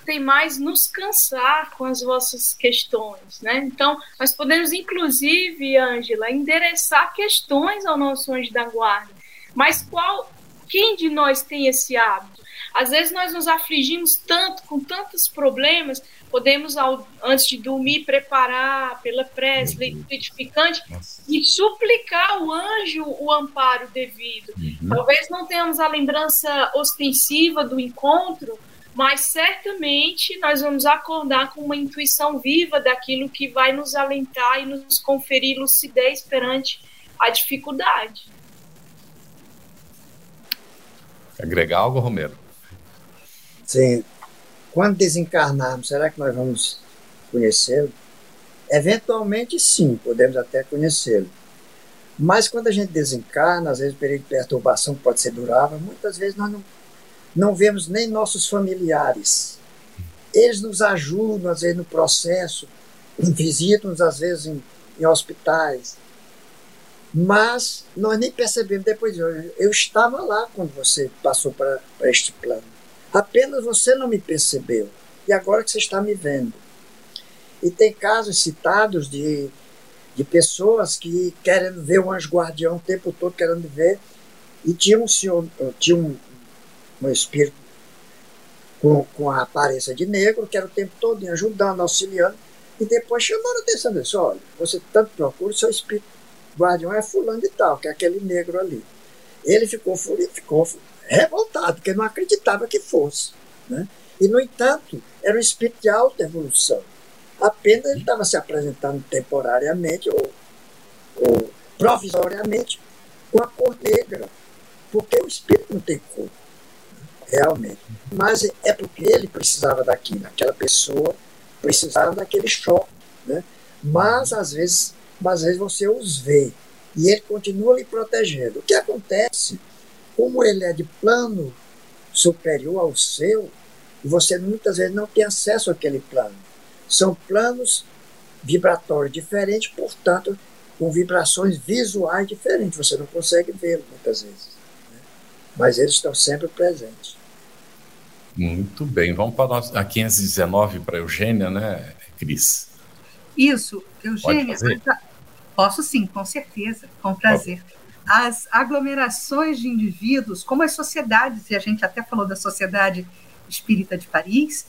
tem mais nos cansar com as vossas questões, né? Então, nós podemos, inclusive, Ângela, endereçar questões ao nosso anjo da guarda. Mas qual, quem de nós tem esse hábito? Às vezes nós nos afligimos tanto com tantos problemas podemos, ao, antes de dormir, preparar pela prece, leitura edificante e suplicar ao anjo o amparo devido. Uhum. Talvez não tenhamos a lembrança ostensiva do encontro, mas certamente nós vamos acordar com uma intuição viva daquilo que vai nos alentar e nos conferir lucidez perante a dificuldade. Agregar algo, Romero? Sim, quando desencarnarmos, será que nós vamos conhecê-lo? Eventualmente, sim, podemos até conhecê-lo. Mas quando a gente desencarna, às vezes o período de perturbação pode ser durável, muitas vezes nós não, não vemos nem nossos familiares. Eles nos ajudam, às vezes, no processo, visitam-nos, às vezes, em, em hospitais. Mas nós nem percebemos depois. Eu, eu estava lá quando você passou para este plano. Apenas você não me percebeu. E agora que você está me vendo. E tem casos citados de, de pessoas que querendo ver o anjo guardião o tempo todo, querendo ver. E tinha um senhor, tinha um, um espírito com, com a aparência de negro, que era o tempo todo ajudando, auxiliando. E depois chamaram a atenção desse, olha, você tanto procura, seu espírito guardião é fulano de tal, que é aquele negro ali. Ele ficou, ficou revoltado, porque não acreditava que fosse. Né? E, no entanto, era um espírito de alta evolução. Apenas ele estava se apresentando temporariamente ou, ou provisoriamente com a cor negra, porque o espírito não tem cor, realmente. Mas é porque ele precisava daquilo, aquela pessoa precisava daquele choque. Né? Mas, às vezes, mas às vezes você os vê e ele continua lhe protegendo. O que acontece, como ele é de plano superior ao seu, você muitas vezes não tem acesso àquele plano. São planos vibratórios diferentes, portanto, com vibrações visuais diferentes. Você não consegue vê-lo muitas vezes. Né? Mas eles estão sempre presentes. Muito bem. Vamos para a 519 para a Eugênia, né, Cris? Isso, Eugênia. Posso sim, com certeza, com prazer. As aglomerações de indivíduos, como as sociedades, e a gente até falou da Sociedade Espírita de Paris,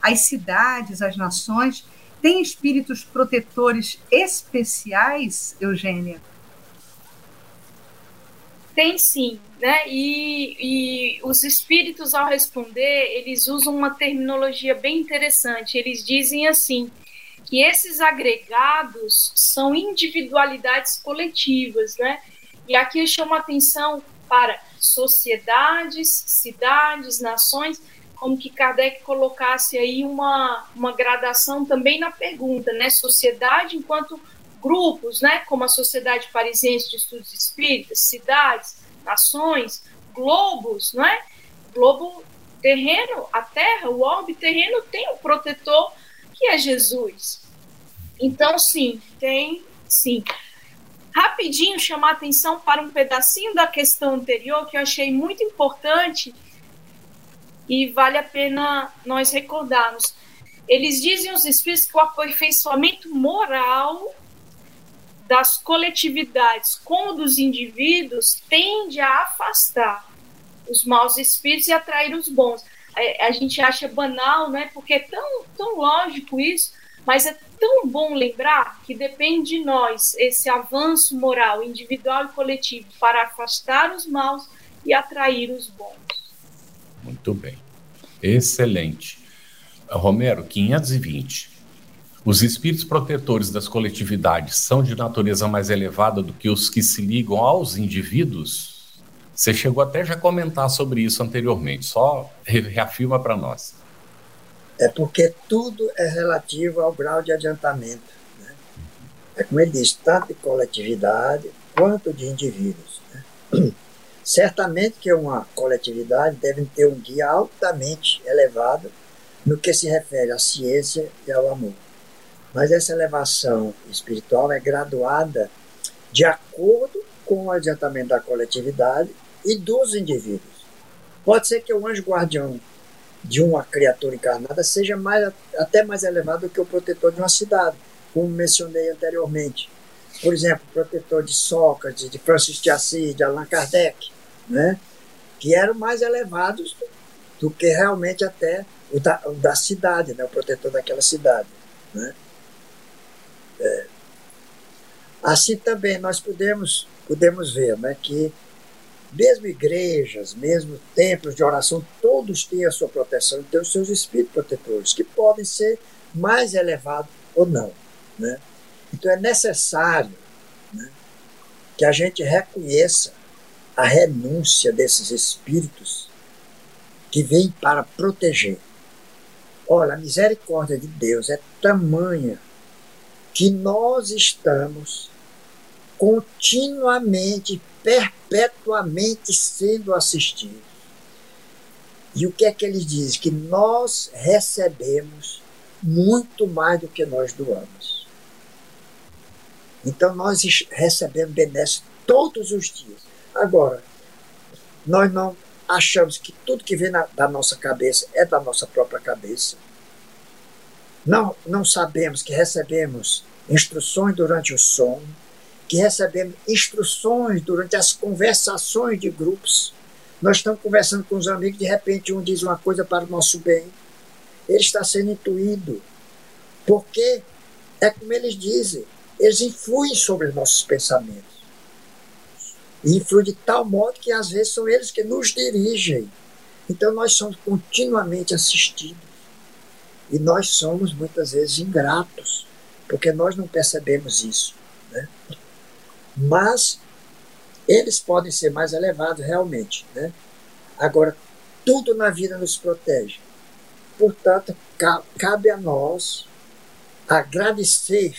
as cidades, as nações, têm espíritos protetores especiais, Eugênia? Tem sim, né? E, e, os espíritos, ao responder, eles usam uma terminologia bem interessante. Eles dizem assim: que esses agregados são individualidades coletivas, né? E aqui eu chamo a atenção para sociedades, cidades, nações, como que Kardec colocasse aí uma, uma gradação também na pergunta, né? Sociedade enquanto grupos, né? Como a Sociedade Parisiense de Estudos Espíritas, cidades, nações, globos, né? Globo terreno, a Terra, o orbe terreno tem um protetor que é Jesus. Então, sim, tem, sim. Rapidinho chamar atenção para um pedacinho da questão anterior que eu achei muito importante e vale a pena nós recordarmos. Eles dizem os espíritos que o aperfeiçoamento moral das coletividades com o dos indivíduos tende a afastar os maus espíritos e atrair os bons a, a gente acha banal, né? Porque é tão, tão lógico isso, mas é tão bom lembrar que depende de nós esse avanço moral individual e coletivo para afastar os maus e atrair os bons. Muito bem. Excelente. Romero, 520. Os espíritos protetores das coletividades são de natureza mais elevada do que os que se ligam aos indivíduos? Você chegou até já a comentar sobre isso anteriormente, só reafirma para nós. É porque tudo é relativo ao grau de adiantamento. Né? É como ele diz, tanto de coletividade quanto de indivíduos. Né? Certamente que uma coletividade deve ter um guia altamente elevado no que se refere à ciência e ao amor. Mas essa elevação espiritual é graduada de acordo com o adiantamento da coletividade e dos indivíduos. Pode ser que o anjo guardião de uma criatura encarnada seja mais, até mais elevado do que o protetor de uma cidade, como mencionei anteriormente. Por exemplo, o protetor de Sócrates, de Francis de Assis, de Allan Kardec, né? que eram mais elevados do, do que realmente até o da, o da, cidade, né? o protetor daquela cidade. Né? É. Assim também nós podemos, podemos ver né, que mesmo igrejas, mesmo templos de oração, todos têm a sua proteção, têm os seus espíritos protetores, que podem ser mais elevados ou não. Né? Então é necessário né, que a gente reconheça a renúncia desses espíritos que vêm para proteger. Olha, a misericórdia de Deus é tamanha que nós estamos continuamente, perpetuamente sendo assistidos. E o que é que ele diz? Que nós recebemos muito mais do que nós doamos. Então nós recebemos benesses todos os dias. Agora, nós não achamos que tudo que vem na, da nossa cabeça é da nossa própria cabeça. Não, não sabemos que recebemos instruções durante o sono, que recebemos instruções durante as conversações de grupos. Nós estamos conversando com os amigos, de repente um diz uma coisa para o nosso bem. Ele está sendo intuído. Porque é como eles dizem, eles influem sobre os nossos pensamentos. E influem de tal modo que às vezes são eles que nos dirigem. Então nós somos continuamente assistidos. E nós somos muitas vezes ingratos, porque nós não percebemos isso. Mas eles podem ser mais elevados realmente. Né? Agora, tudo na vida nos protege. Portanto, cabe a nós agradecer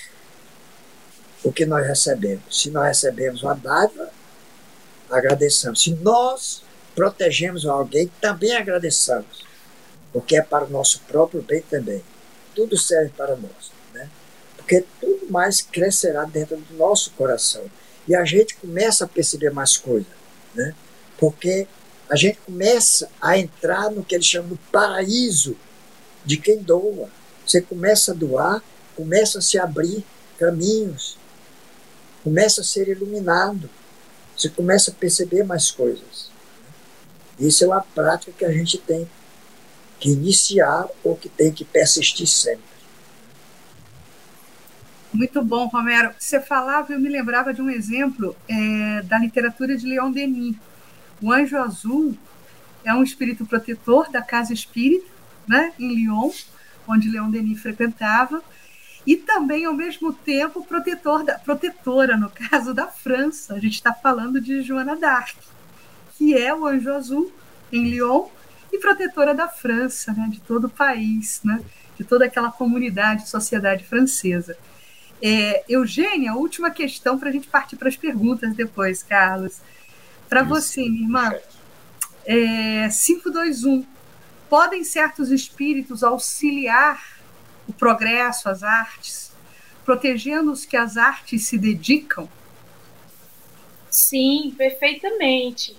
o que nós recebemos. Se nós recebemos uma dádiva, agradeçamos. Se nós protegemos alguém, também agradeçamos, porque é para o nosso próprio bem também. Tudo serve para nós, né? Porque tudo mais crescerá dentro do nosso coração. E a gente começa a perceber mais coisas, né? Porque a gente começa a entrar no que eles chamam de paraíso de quem doa. Você começa a doar, começa a se abrir caminhos, começa a ser iluminado você começa a perceber mais coisas. Isso é uma prática que a gente tem que iniciar ou que tem que persistir sempre. Muito bom, Romero. Você falava, eu me lembrava de um exemplo é, da literatura de Leon Denis. O Anjo Azul é um espírito protetor da casa espírita, né, em Lyon, onde Leon Denis frequentava, e também, ao mesmo tempo, protetor da, protetora, no caso da França. A gente está falando de Joana d'Arc, que é o anjo azul em Lyon e protetora da França, né, de todo o país, né, de toda aquela comunidade, sociedade francesa. É, Eugênia, última questão para a gente partir para as perguntas depois, Carlos. Para você, minha irmã, é, 521. Podem certos espíritos auxiliar o progresso, as artes, protegendo os que às artes se dedicam? Sim, perfeitamente.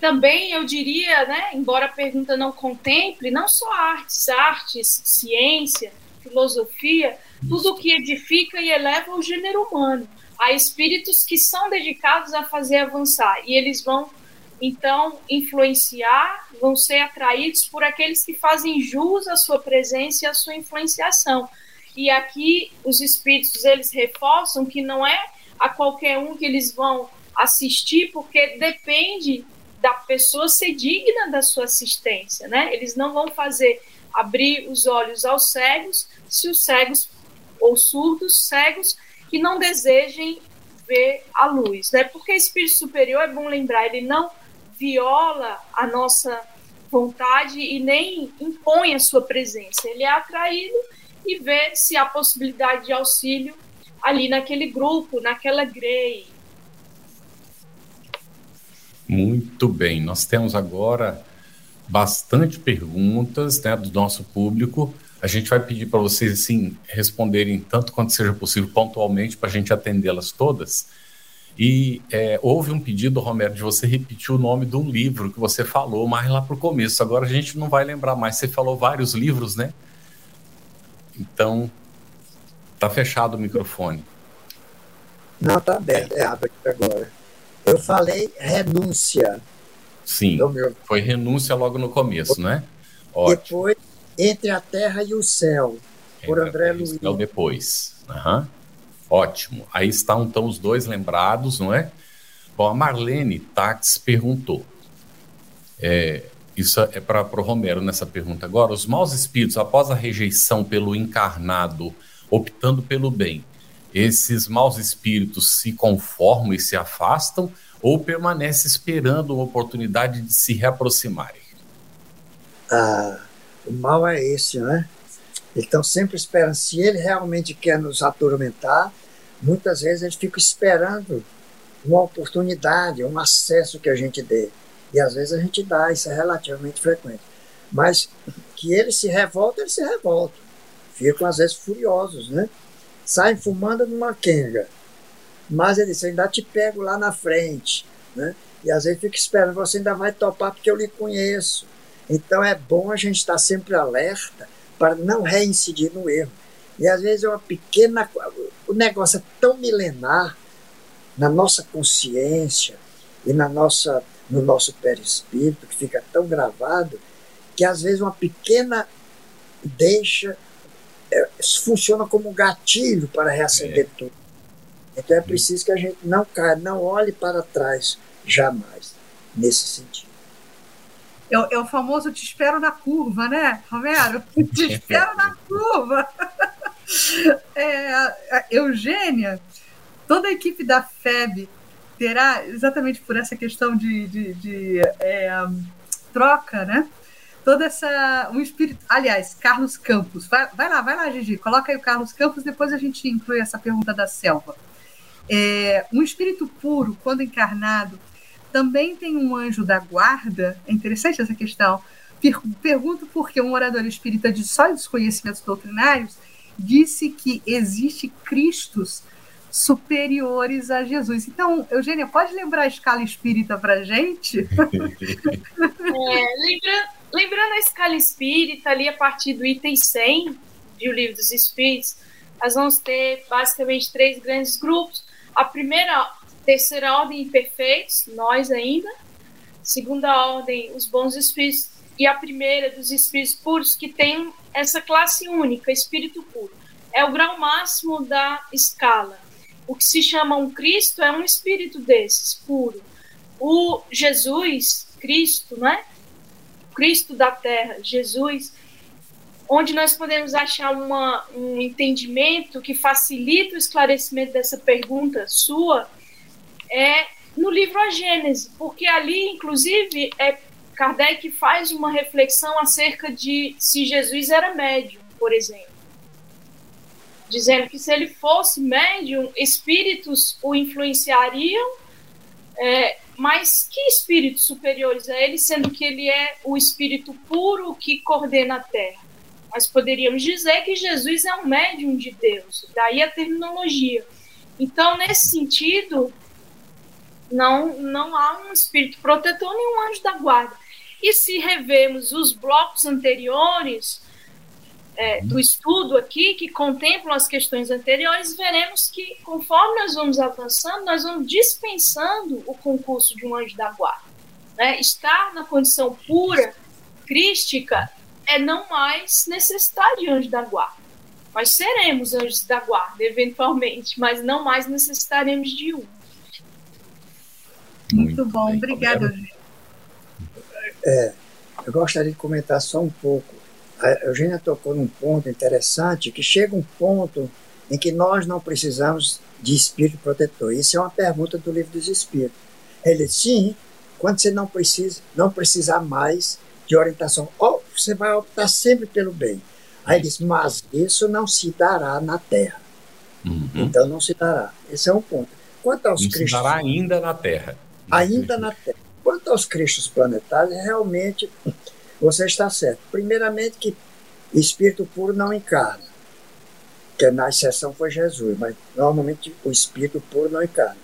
Também eu diria, né, embora a pergunta não contemple, não só artes, artes, ciência, filosofia, tudo que edifica e eleva o gênero humano. Há espíritos que são dedicados a fazer avançar e eles vão então influenciar, vão ser atraídos por aqueles que fazem jus à sua presença e à sua influenciação. E aqui os espíritos eles reforçam que não é a qualquer um que eles vão assistir, porque depende da pessoa ser digna da sua assistência, né? Eles não vão fazer abrir os olhos aos cegos se os cegos ou surdos cegos que não desejem ver a luz, né? Porque espírito superior é bom lembrar, ele não viola a nossa vontade e nem impõe a sua presença. Ele é atraído e vê se há possibilidade de auxílio ali naquele grupo, naquela grey. Muito bem, nós temos agora bastante perguntas né, do nosso público. A gente vai pedir para vocês assim, responderem tanto quanto seja possível pontualmente para a gente atendê-las todas. E é, houve um pedido, Romero, de você repetir o nome um livro que você falou mais lá para o começo. Agora a gente não vai lembrar mais. Você falou vários livros, né? Então, tá fechado o microfone. Não, tá aberto. É, abre agora. Eu falei renúncia. Sim, foi renúncia logo no começo, né? Ótimo. Depois, Entre a Terra e o Céu, por Entre André Luiz. Depois. Uhum. Ótimo. Aí estão então os dois lembrados, não é? Bom, a Marlene Tax perguntou. É, isso é para o Romero nessa pergunta agora. Os maus espíritos, após a rejeição pelo encarnado, optando pelo bem, esses maus espíritos se conformam e se afastam ou permanecem esperando uma oportunidade de se reaproximarem? Ah, O mal é esse, né? Então, sempre esperando. Se ele realmente quer nos atormentar, muitas vezes ele fica esperando uma oportunidade, um acesso que a gente dê. E às vezes a gente dá, isso é relativamente frequente. Mas que ele se revolta, ele se revolta. Ficam às vezes furiosos, né? Saem fumando numa quenga. Mas ele diz, ainda te pego lá na frente, né? E às vezes fica esperando, você ainda vai topar porque eu lhe conheço. Então é bom a gente estar sempre alerta para não reincidir no erro. E às vezes é uma pequena. O negócio é tão milenar na nossa consciência e na nossa, no nosso perispírito, que fica tão gravado, que às vezes uma pequena deixa é, funciona como um gatilho para reacender é. tudo. Então é preciso que a gente não caia, não olhe para trás jamais, nesse sentido. É, é o famoso te espero na curva, né, Romero? Te espero na curva. É, Eugênia, toda a equipe da FEB terá, exatamente por essa questão de, de, de é, troca, né? Toda essa. Um espírito. Aliás, Carlos Campos. Vai, vai lá, vai lá, Gigi. Coloca aí o Carlos Campos, depois a gente inclui essa pergunta da selva. É, um espírito puro, quando encarnado, também tem um anjo da guarda? É interessante essa questão. Pergunto porque um orador espírita de sólidos conhecimentos doutrinários disse que existe Cristos superiores a Jesus. Então, Eugênia, pode lembrar a escala espírita para gente? é, lembra, lembrando a escala espírita, ali a partir do item 100 de O Livro dos Espíritos, nós vamos ter basicamente três grandes grupos. A primeira, terceira ordem, imperfeitos, nós ainda. Segunda ordem, os bons espíritos. E a primeira, dos espíritos puros, que tem essa classe única, espírito puro. É o grau máximo da escala o que se chama um Cristo é um espírito desses, puro. O Jesus, Cristo, né? Cristo da terra, Jesus, onde nós podemos achar uma, um entendimento que facilita o esclarecimento dessa pergunta sua, é no livro A Gênese, porque ali, inclusive, é, Kardec faz uma reflexão acerca de se Jesus era médium, por exemplo dizendo que se ele fosse médium, espíritos o influenciariam, é, mas que espíritos superiores a ele, sendo que ele é o espírito puro que coordena a terra? Nós poderíamos dizer que Jesus é um médium de Deus, daí a terminologia. Então, nesse sentido, não, não há um espírito protetor nem um anjo da guarda. E se revemos os blocos anteriores, é, do estudo aqui, que contemplam as questões anteriores, veremos que, conforme nós vamos avançando, nós vamos dispensando o concurso de um anjo da guarda. Né? Estar na condição pura, crística, é não mais necessitar de anjo da guarda. Nós seremos anjos da guarda, eventualmente, mas não mais necessitaremos de um. Muito, Muito bom, obrigada. É, eu gostaria de comentar só um pouco a Eugênia tocou num ponto interessante, que chega um ponto em que nós não precisamos de espírito protetor. Isso é uma pergunta do livro dos Espíritos. Ele sim, quando você não precisa, não precisar mais de orientação, você vai optar sempre pelo bem. Aí ele diz, mas isso não se dará na Terra. Uhum. Então não se dará. Esse é um ponto. Quanto aos não cristos, se dará ainda na Terra. Ainda na Terra. Quanto aos cristos planetários, realmente você está certo. Primeiramente que espírito puro não encarna. Que na exceção foi Jesus, mas normalmente o espírito puro não encarna.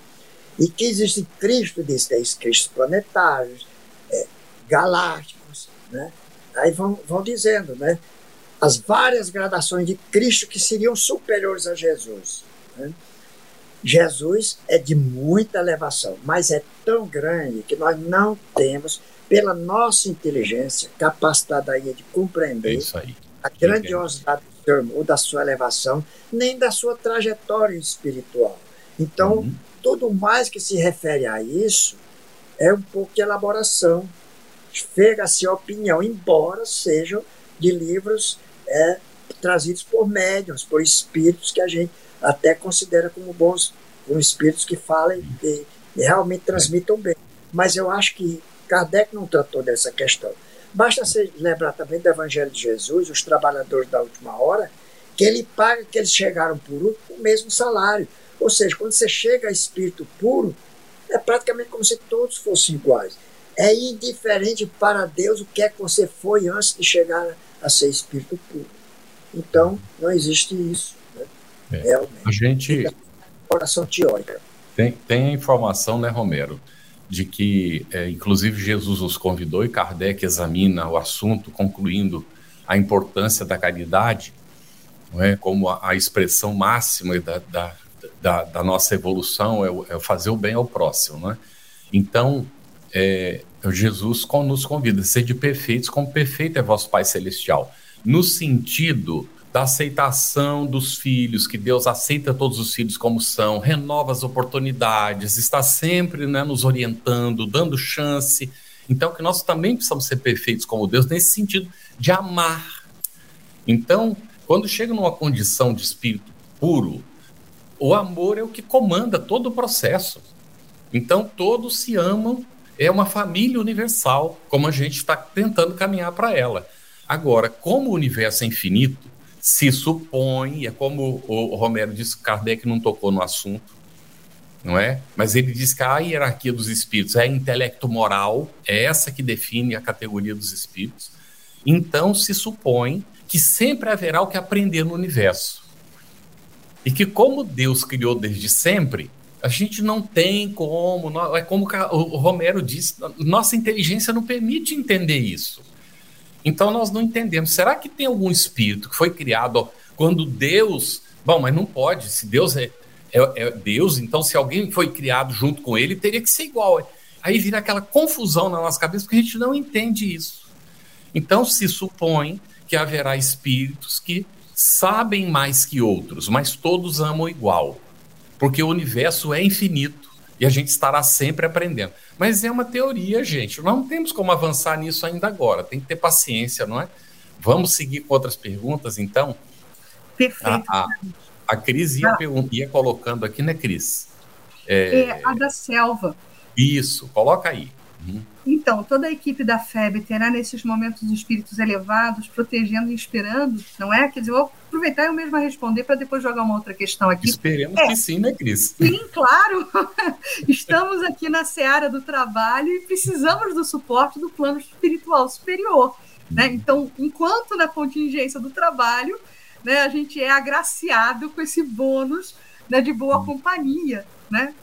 E que existe Cristo, diz, tem Cristos planetários, é, galácticos, né? Aí vão, vão dizendo, né? As várias gradações de Cristo que seriam superiores a Jesus. Né? Jesus é de muita elevação, mas é tão grande que nós não temos pela nossa inteligência, capacidade de compreender é a grandiosidade do Senhor ou da sua elevação, nem da sua trajetória espiritual. Então, uhum. tudo mais que se refere a isso é um pouco de elaboração, chega-se a opinião, embora sejam de livros é, trazidos por médiums, por espíritos que a gente até considera como bons, como espíritos que falem e, e realmente transmitam bem. Mas eu acho que Kardec não tratou dessa questão. Basta se lembrar também do Evangelho de Jesus, os trabalhadores da última hora, que ele paga que eles chegaram por o mesmo salário. Ou seja, quando você chega a espírito puro, é praticamente como se todos fossem iguais. É indiferente para Deus o que é que você foi antes de chegar a ser espírito puro. Então, não existe isso. Né? É. Realmente. A gente. Oração teórica. Tem, tem a informação, né, Romero, de que, é, inclusive, Jesus os convidou e Kardec examina o assunto, concluindo a importância da caridade é, como a, a expressão máxima da, da, da, da, nossa evolução é, é fazer o bem ao próximo. É? Então, é, Jesus nos convida a ser de perfeitos, como perfeito é vosso Pai Celestial, no sentido da aceitação dos filhos, que Deus aceita todos os filhos como são, renova as oportunidades, está sempre né, nos orientando, dando chance. Então, que nós também precisamos ser perfeitos como Deus, nesse sentido de amar. Então, quando chega numa condição de espírito puro, o amor é o que comanda todo o processo. Então, todos se amam é uma família universal, como a gente está tentando caminhar para ela. Agora, como o universo é infinito, se supõe, é como o Romero disse, Kardec não tocou no assunto, não é? Mas ele diz que a hierarquia dos espíritos é intelecto moral, é essa que define a categoria dos espíritos. Então se supõe que sempre haverá o que aprender no universo. E que como Deus criou desde sempre, a gente não tem como, é como o Romero disse, nossa inteligência não permite entender isso. Então nós não entendemos. Será que tem algum espírito que foi criado quando Deus. Bom, mas não pode. Se Deus é, é, é Deus, então se alguém foi criado junto com ele, teria que ser igual. Aí vira aquela confusão na nossa cabeça, porque a gente não entende isso. Então se supõe que haverá espíritos que sabem mais que outros, mas todos amam igual porque o universo é infinito e a gente estará sempre aprendendo. Mas é uma teoria, gente. Não temos como avançar nisso ainda agora. Tem que ter paciência, não é? Vamos seguir com outras perguntas, então? Perfeito. A, a, a Cris ia, ah. ia, colocando aqui, né, Cris? É, é, a da selva. Isso, coloca aí. Uhum. Então, toda a equipe da FEB terá nesses momentos espíritos elevados, protegendo e esperando, não é? Quer dizer, vou aproveitar eu mesma responder para depois jogar uma outra questão aqui. Esperemos é, que sim, né, Cris? Sim, claro. Estamos aqui na seara do trabalho e precisamos do suporte do plano espiritual superior. Né? Então, enquanto na contingência do trabalho, né, a gente é agraciado com esse bônus né, de boa companhia, né?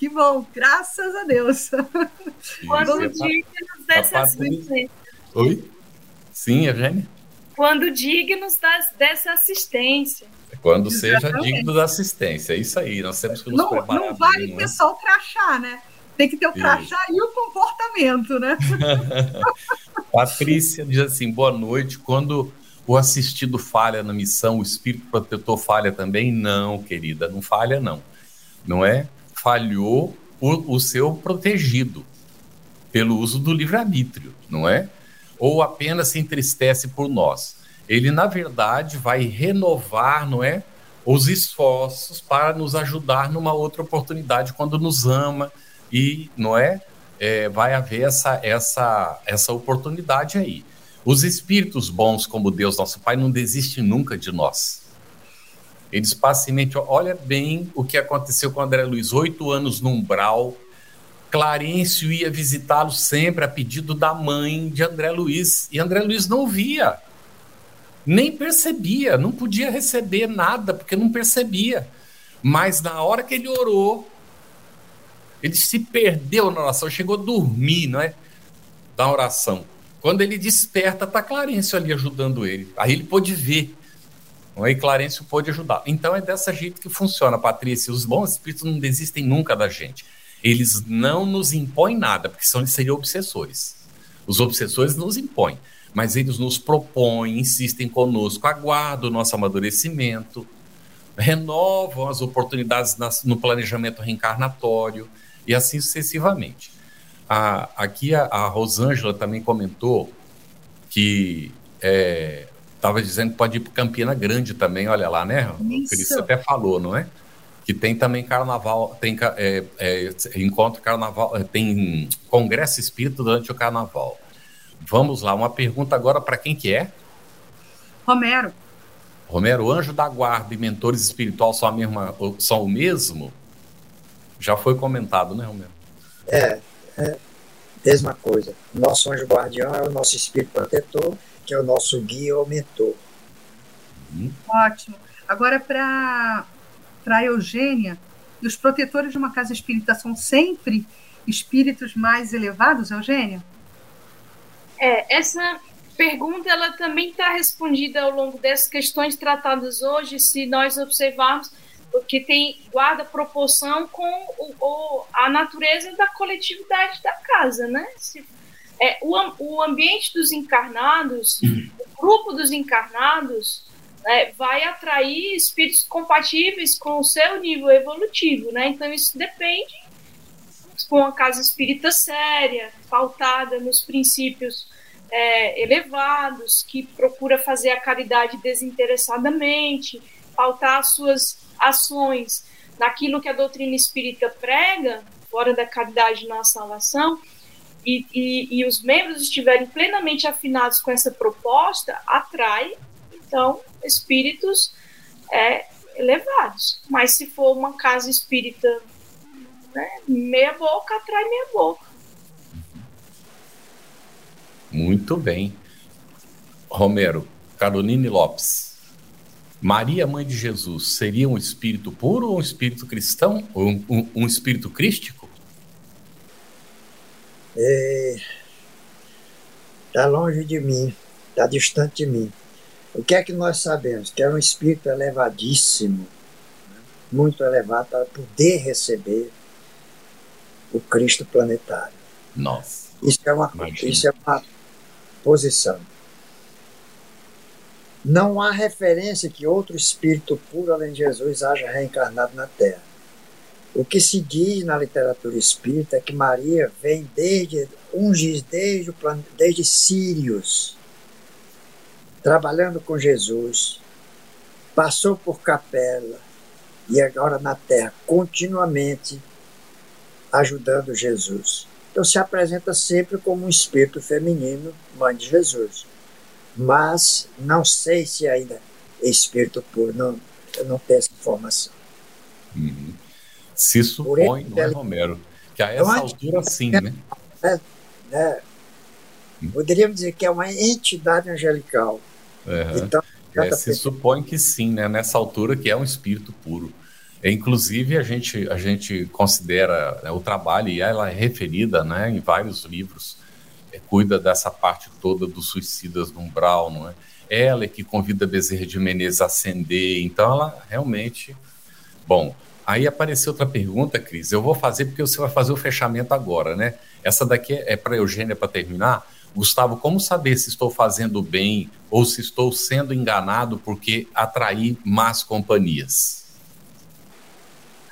Que bom, graças a Deus. Quando é dignos dessa assistência. Oi? Sim, Eugênia? Quando dignos dessa assistência. Quando Exatamente. seja digno da assistência, é isso aí, nós temos que nos não, preparar. Não vale bem, ter né? só o crachá, né? Tem que ter o crachá e o comportamento, né? Patrícia diz assim: boa noite. Quando o assistido falha na missão, o espírito protetor falha também? Não, querida, não falha, não. Não é? Falhou o, o seu protegido pelo uso do livre-arbítrio, não é? Ou apenas se entristece por nós. Ele, na verdade, vai renovar, não é? Os esforços para nos ajudar numa outra oportunidade quando nos ama e, não é? é vai haver essa, essa, essa oportunidade aí. Os espíritos bons, como Deus, nosso Pai, não desistem nunca de nós. Eles paciente, olha bem o que aconteceu com André Luiz, oito anos no umbral. Clarencio ia visitá-lo sempre a pedido da mãe de André Luiz, e André Luiz não via, nem percebia, não podia receber nada, porque não percebia. Mas na hora que ele orou, ele se perdeu na oração, chegou a dormir, não é? Da oração. Quando ele desperta, tá Clarencio ali ajudando ele. Aí ele pôde ver e Clarencio pôde ajudar. Então é dessa jeito que funciona, Patrícia. Os bons espíritos não desistem nunca da gente. Eles não nos impõem nada, porque são, seriam obsessores. Os obsessores nos impõem, mas eles nos propõem, insistem conosco, aguardam o nosso amadurecimento, renovam as oportunidades nas, no planejamento reencarnatório e assim sucessivamente. A, aqui a, a Rosângela também comentou que é, Estava dizendo que pode ir para Campina Grande também, olha lá, né? Isso. O Cris até falou, não é? Que tem também carnaval, tem é, é, encontro carnaval, é, tem congresso espírita durante o carnaval. Vamos lá, uma pergunta agora para quem que é? Romero. Romero, anjo da guarda e mentores espirituais são, a mesma, são o mesmo? Já foi comentado, né, Romero? É, é mesma coisa. Nosso anjo guardião é o nosso espírito protetor, que é o nosso guia ou mentor. Uhum. Ótimo. Agora, para a Eugênia, os protetores de uma casa espírita são sempre espíritos mais elevados, Eugênia? É, essa pergunta ela também está respondida ao longo dessas questões tratadas hoje, se nós observarmos que tem guarda proporção com o, o, a natureza da coletividade da casa, né? Se, é, o, o ambiente dos encarnados, o grupo dos encarnados, né, vai atrair espíritos compatíveis com o seu nível evolutivo, né? Então isso depende com uma casa espírita séria, pautada nos princípios é, elevados, que procura fazer a caridade desinteressadamente, pautar as suas ações naquilo que a doutrina espírita prega, fora da caridade na salvação, e, e, e, os membros estiverem plenamente afinados com essa proposta, atrai, então, espíritos é, elevados. Mas se for uma casa espírita né, meia boca, atrai meia boca. Muito bem. Romero, Caroline Lopes. Maria, mãe de Jesus, seria um espírito puro ou um espírito cristão? Ou um, um, um espírito crístico? Está é, longe de mim, está distante de mim. O que é que nós sabemos? Que é um espírito elevadíssimo, né? muito elevado para poder receber o Cristo planetário. Nossa. Isso é uma, isso é uma posição. Não há referência que outro espírito puro além de Jesus haja reencarnado na Terra. O que se diz na literatura espírita é que Maria vem desde unge desde, desde Sírios, trabalhando com Jesus, passou por capela e agora na Terra, continuamente ajudando Jesus. Então se apresenta sempre como um espírito feminino, mãe de Jesus. Mas não sei se ainda é espírito puro, não, eu não tenho essa informação. Uhum. Se supõe, não é, Romero? Que a essa altura sim, né? É, é, poderíamos dizer que é uma entidade angelical. Uhum. Então, é, se supõe que sim, né? Nessa altura que é um espírito puro. É, inclusive, a gente, a gente considera né, o trabalho, e ela é referida né, em vários livros, é, cuida dessa parte toda dos suicidas no umbral, não é? Ela é que convida Bezerra de Menezes a ascender, então ela realmente... Bom, aí apareceu outra pergunta, Cris, eu vou fazer porque você vai fazer o fechamento agora, né? Essa daqui é para Eugênia para terminar. Gustavo, como saber se estou fazendo bem ou se estou sendo enganado porque atraí más companhias?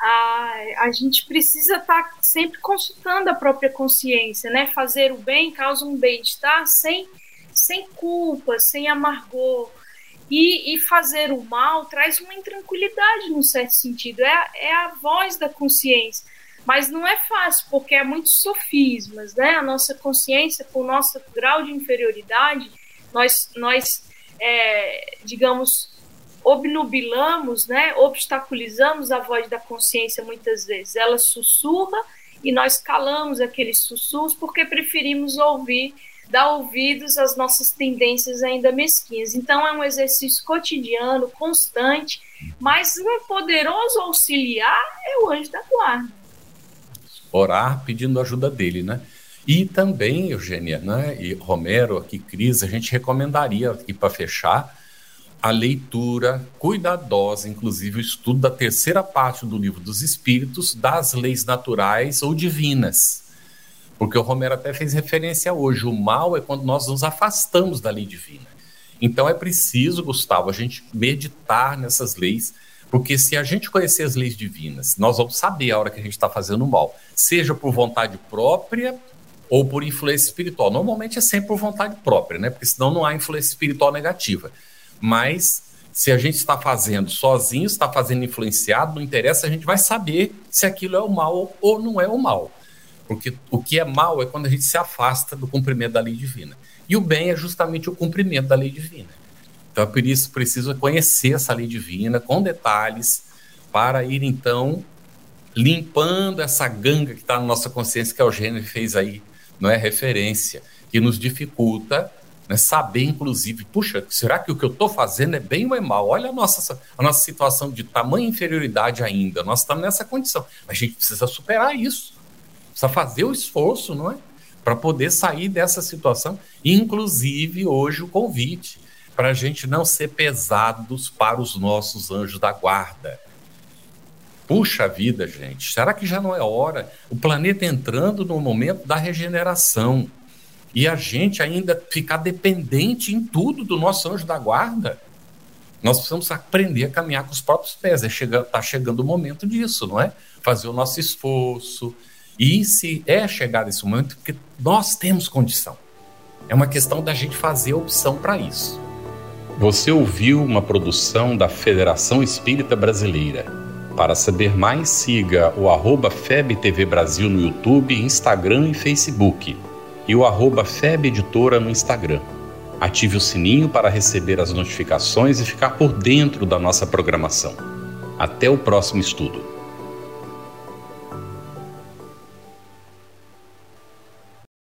a, a gente precisa estar tá sempre consultando a própria consciência, né? Fazer o bem causa um bem-estar sem, sem culpa, sem amargor. E, e, fazer o mal traz uma intranquilidade, num certo sentido. É, é a voz da consciência. Mas não é fácil, porque é muitos sofismas, né? A nossa consciência, com o nosso grau de inferioridade, nós, nós é, digamos, obnubilamos, né, obstaculizamos a voz da consciência muitas vezes. Ela sussurra e nós calamos aqueles sussurros porque preferimos ouvir, dar ouvidos às nossas tendências ainda mesquinhas. Então é um exercício cotidiano, constante, mas um poderoso auxiliar é o anjo da guarda. Orar pedindo ajuda dele, né? E também, Eugênia, né, e Romero, aqui, Cris, a gente recomendaria aqui para fechar a leitura cuidadosa, inclusive o estudo da terceira parte do livro dos Espíritos, das leis naturais ou divinas. Porque o Romero até fez referência hoje: o mal é quando nós nos afastamos da lei divina. Então é preciso, Gustavo, a gente meditar nessas leis, porque se a gente conhecer as leis divinas, nós vamos saber a hora que a gente está fazendo mal, seja por vontade própria ou por influência espiritual. Normalmente é sempre por vontade própria, né? Porque senão não há influência espiritual negativa. Mas se a gente está fazendo sozinho, está fazendo influenciado, não interessa, a gente vai saber se aquilo é o mal ou não é o mal. Porque o que é mal é quando a gente se afasta do cumprimento da lei divina. E o bem é justamente o cumprimento da lei divina. Então é por isso preciso conhecer essa lei divina com detalhes para ir então limpando essa ganga que está na nossa consciência que o Eugênio fez aí, não é referência, que nos dificulta né, saber, inclusive, puxa, será que o que eu estou fazendo é bem ou é mal? Olha a nossa, a nossa situação de tamanha inferioridade ainda, nós estamos nessa condição. A gente precisa superar isso, precisa fazer o esforço, não é? Para poder sair dessa situação, inclusive hoje o convite, para a gente não ser pesados para os nossos anjos da guarda. Puxa vida, gente, será que já não é hora? O planeta entrando no momento da regeneração e a gente ainda ficar dependente em tudo do nosso anjo da guarda. Nós precisamos aprender a caminhar com os próprios pés. Está é chegando, tá chegando o momento disso, não é? Fazer o nosso esforço. E se é chegar esse momento, porque nós temos condição. É uma questão da gente fazer opção para isso. Você ouviu uma produção da Federação Espírita Brasileira. Para saber mais, siga o arroba FebTV Brasil no YouTube, Instagram e Facebook e o arroba FEB Editora no Instagram. Ative o sininho para receber as notificações e ficar por dentro da nossa programação. Até o próximo estudo.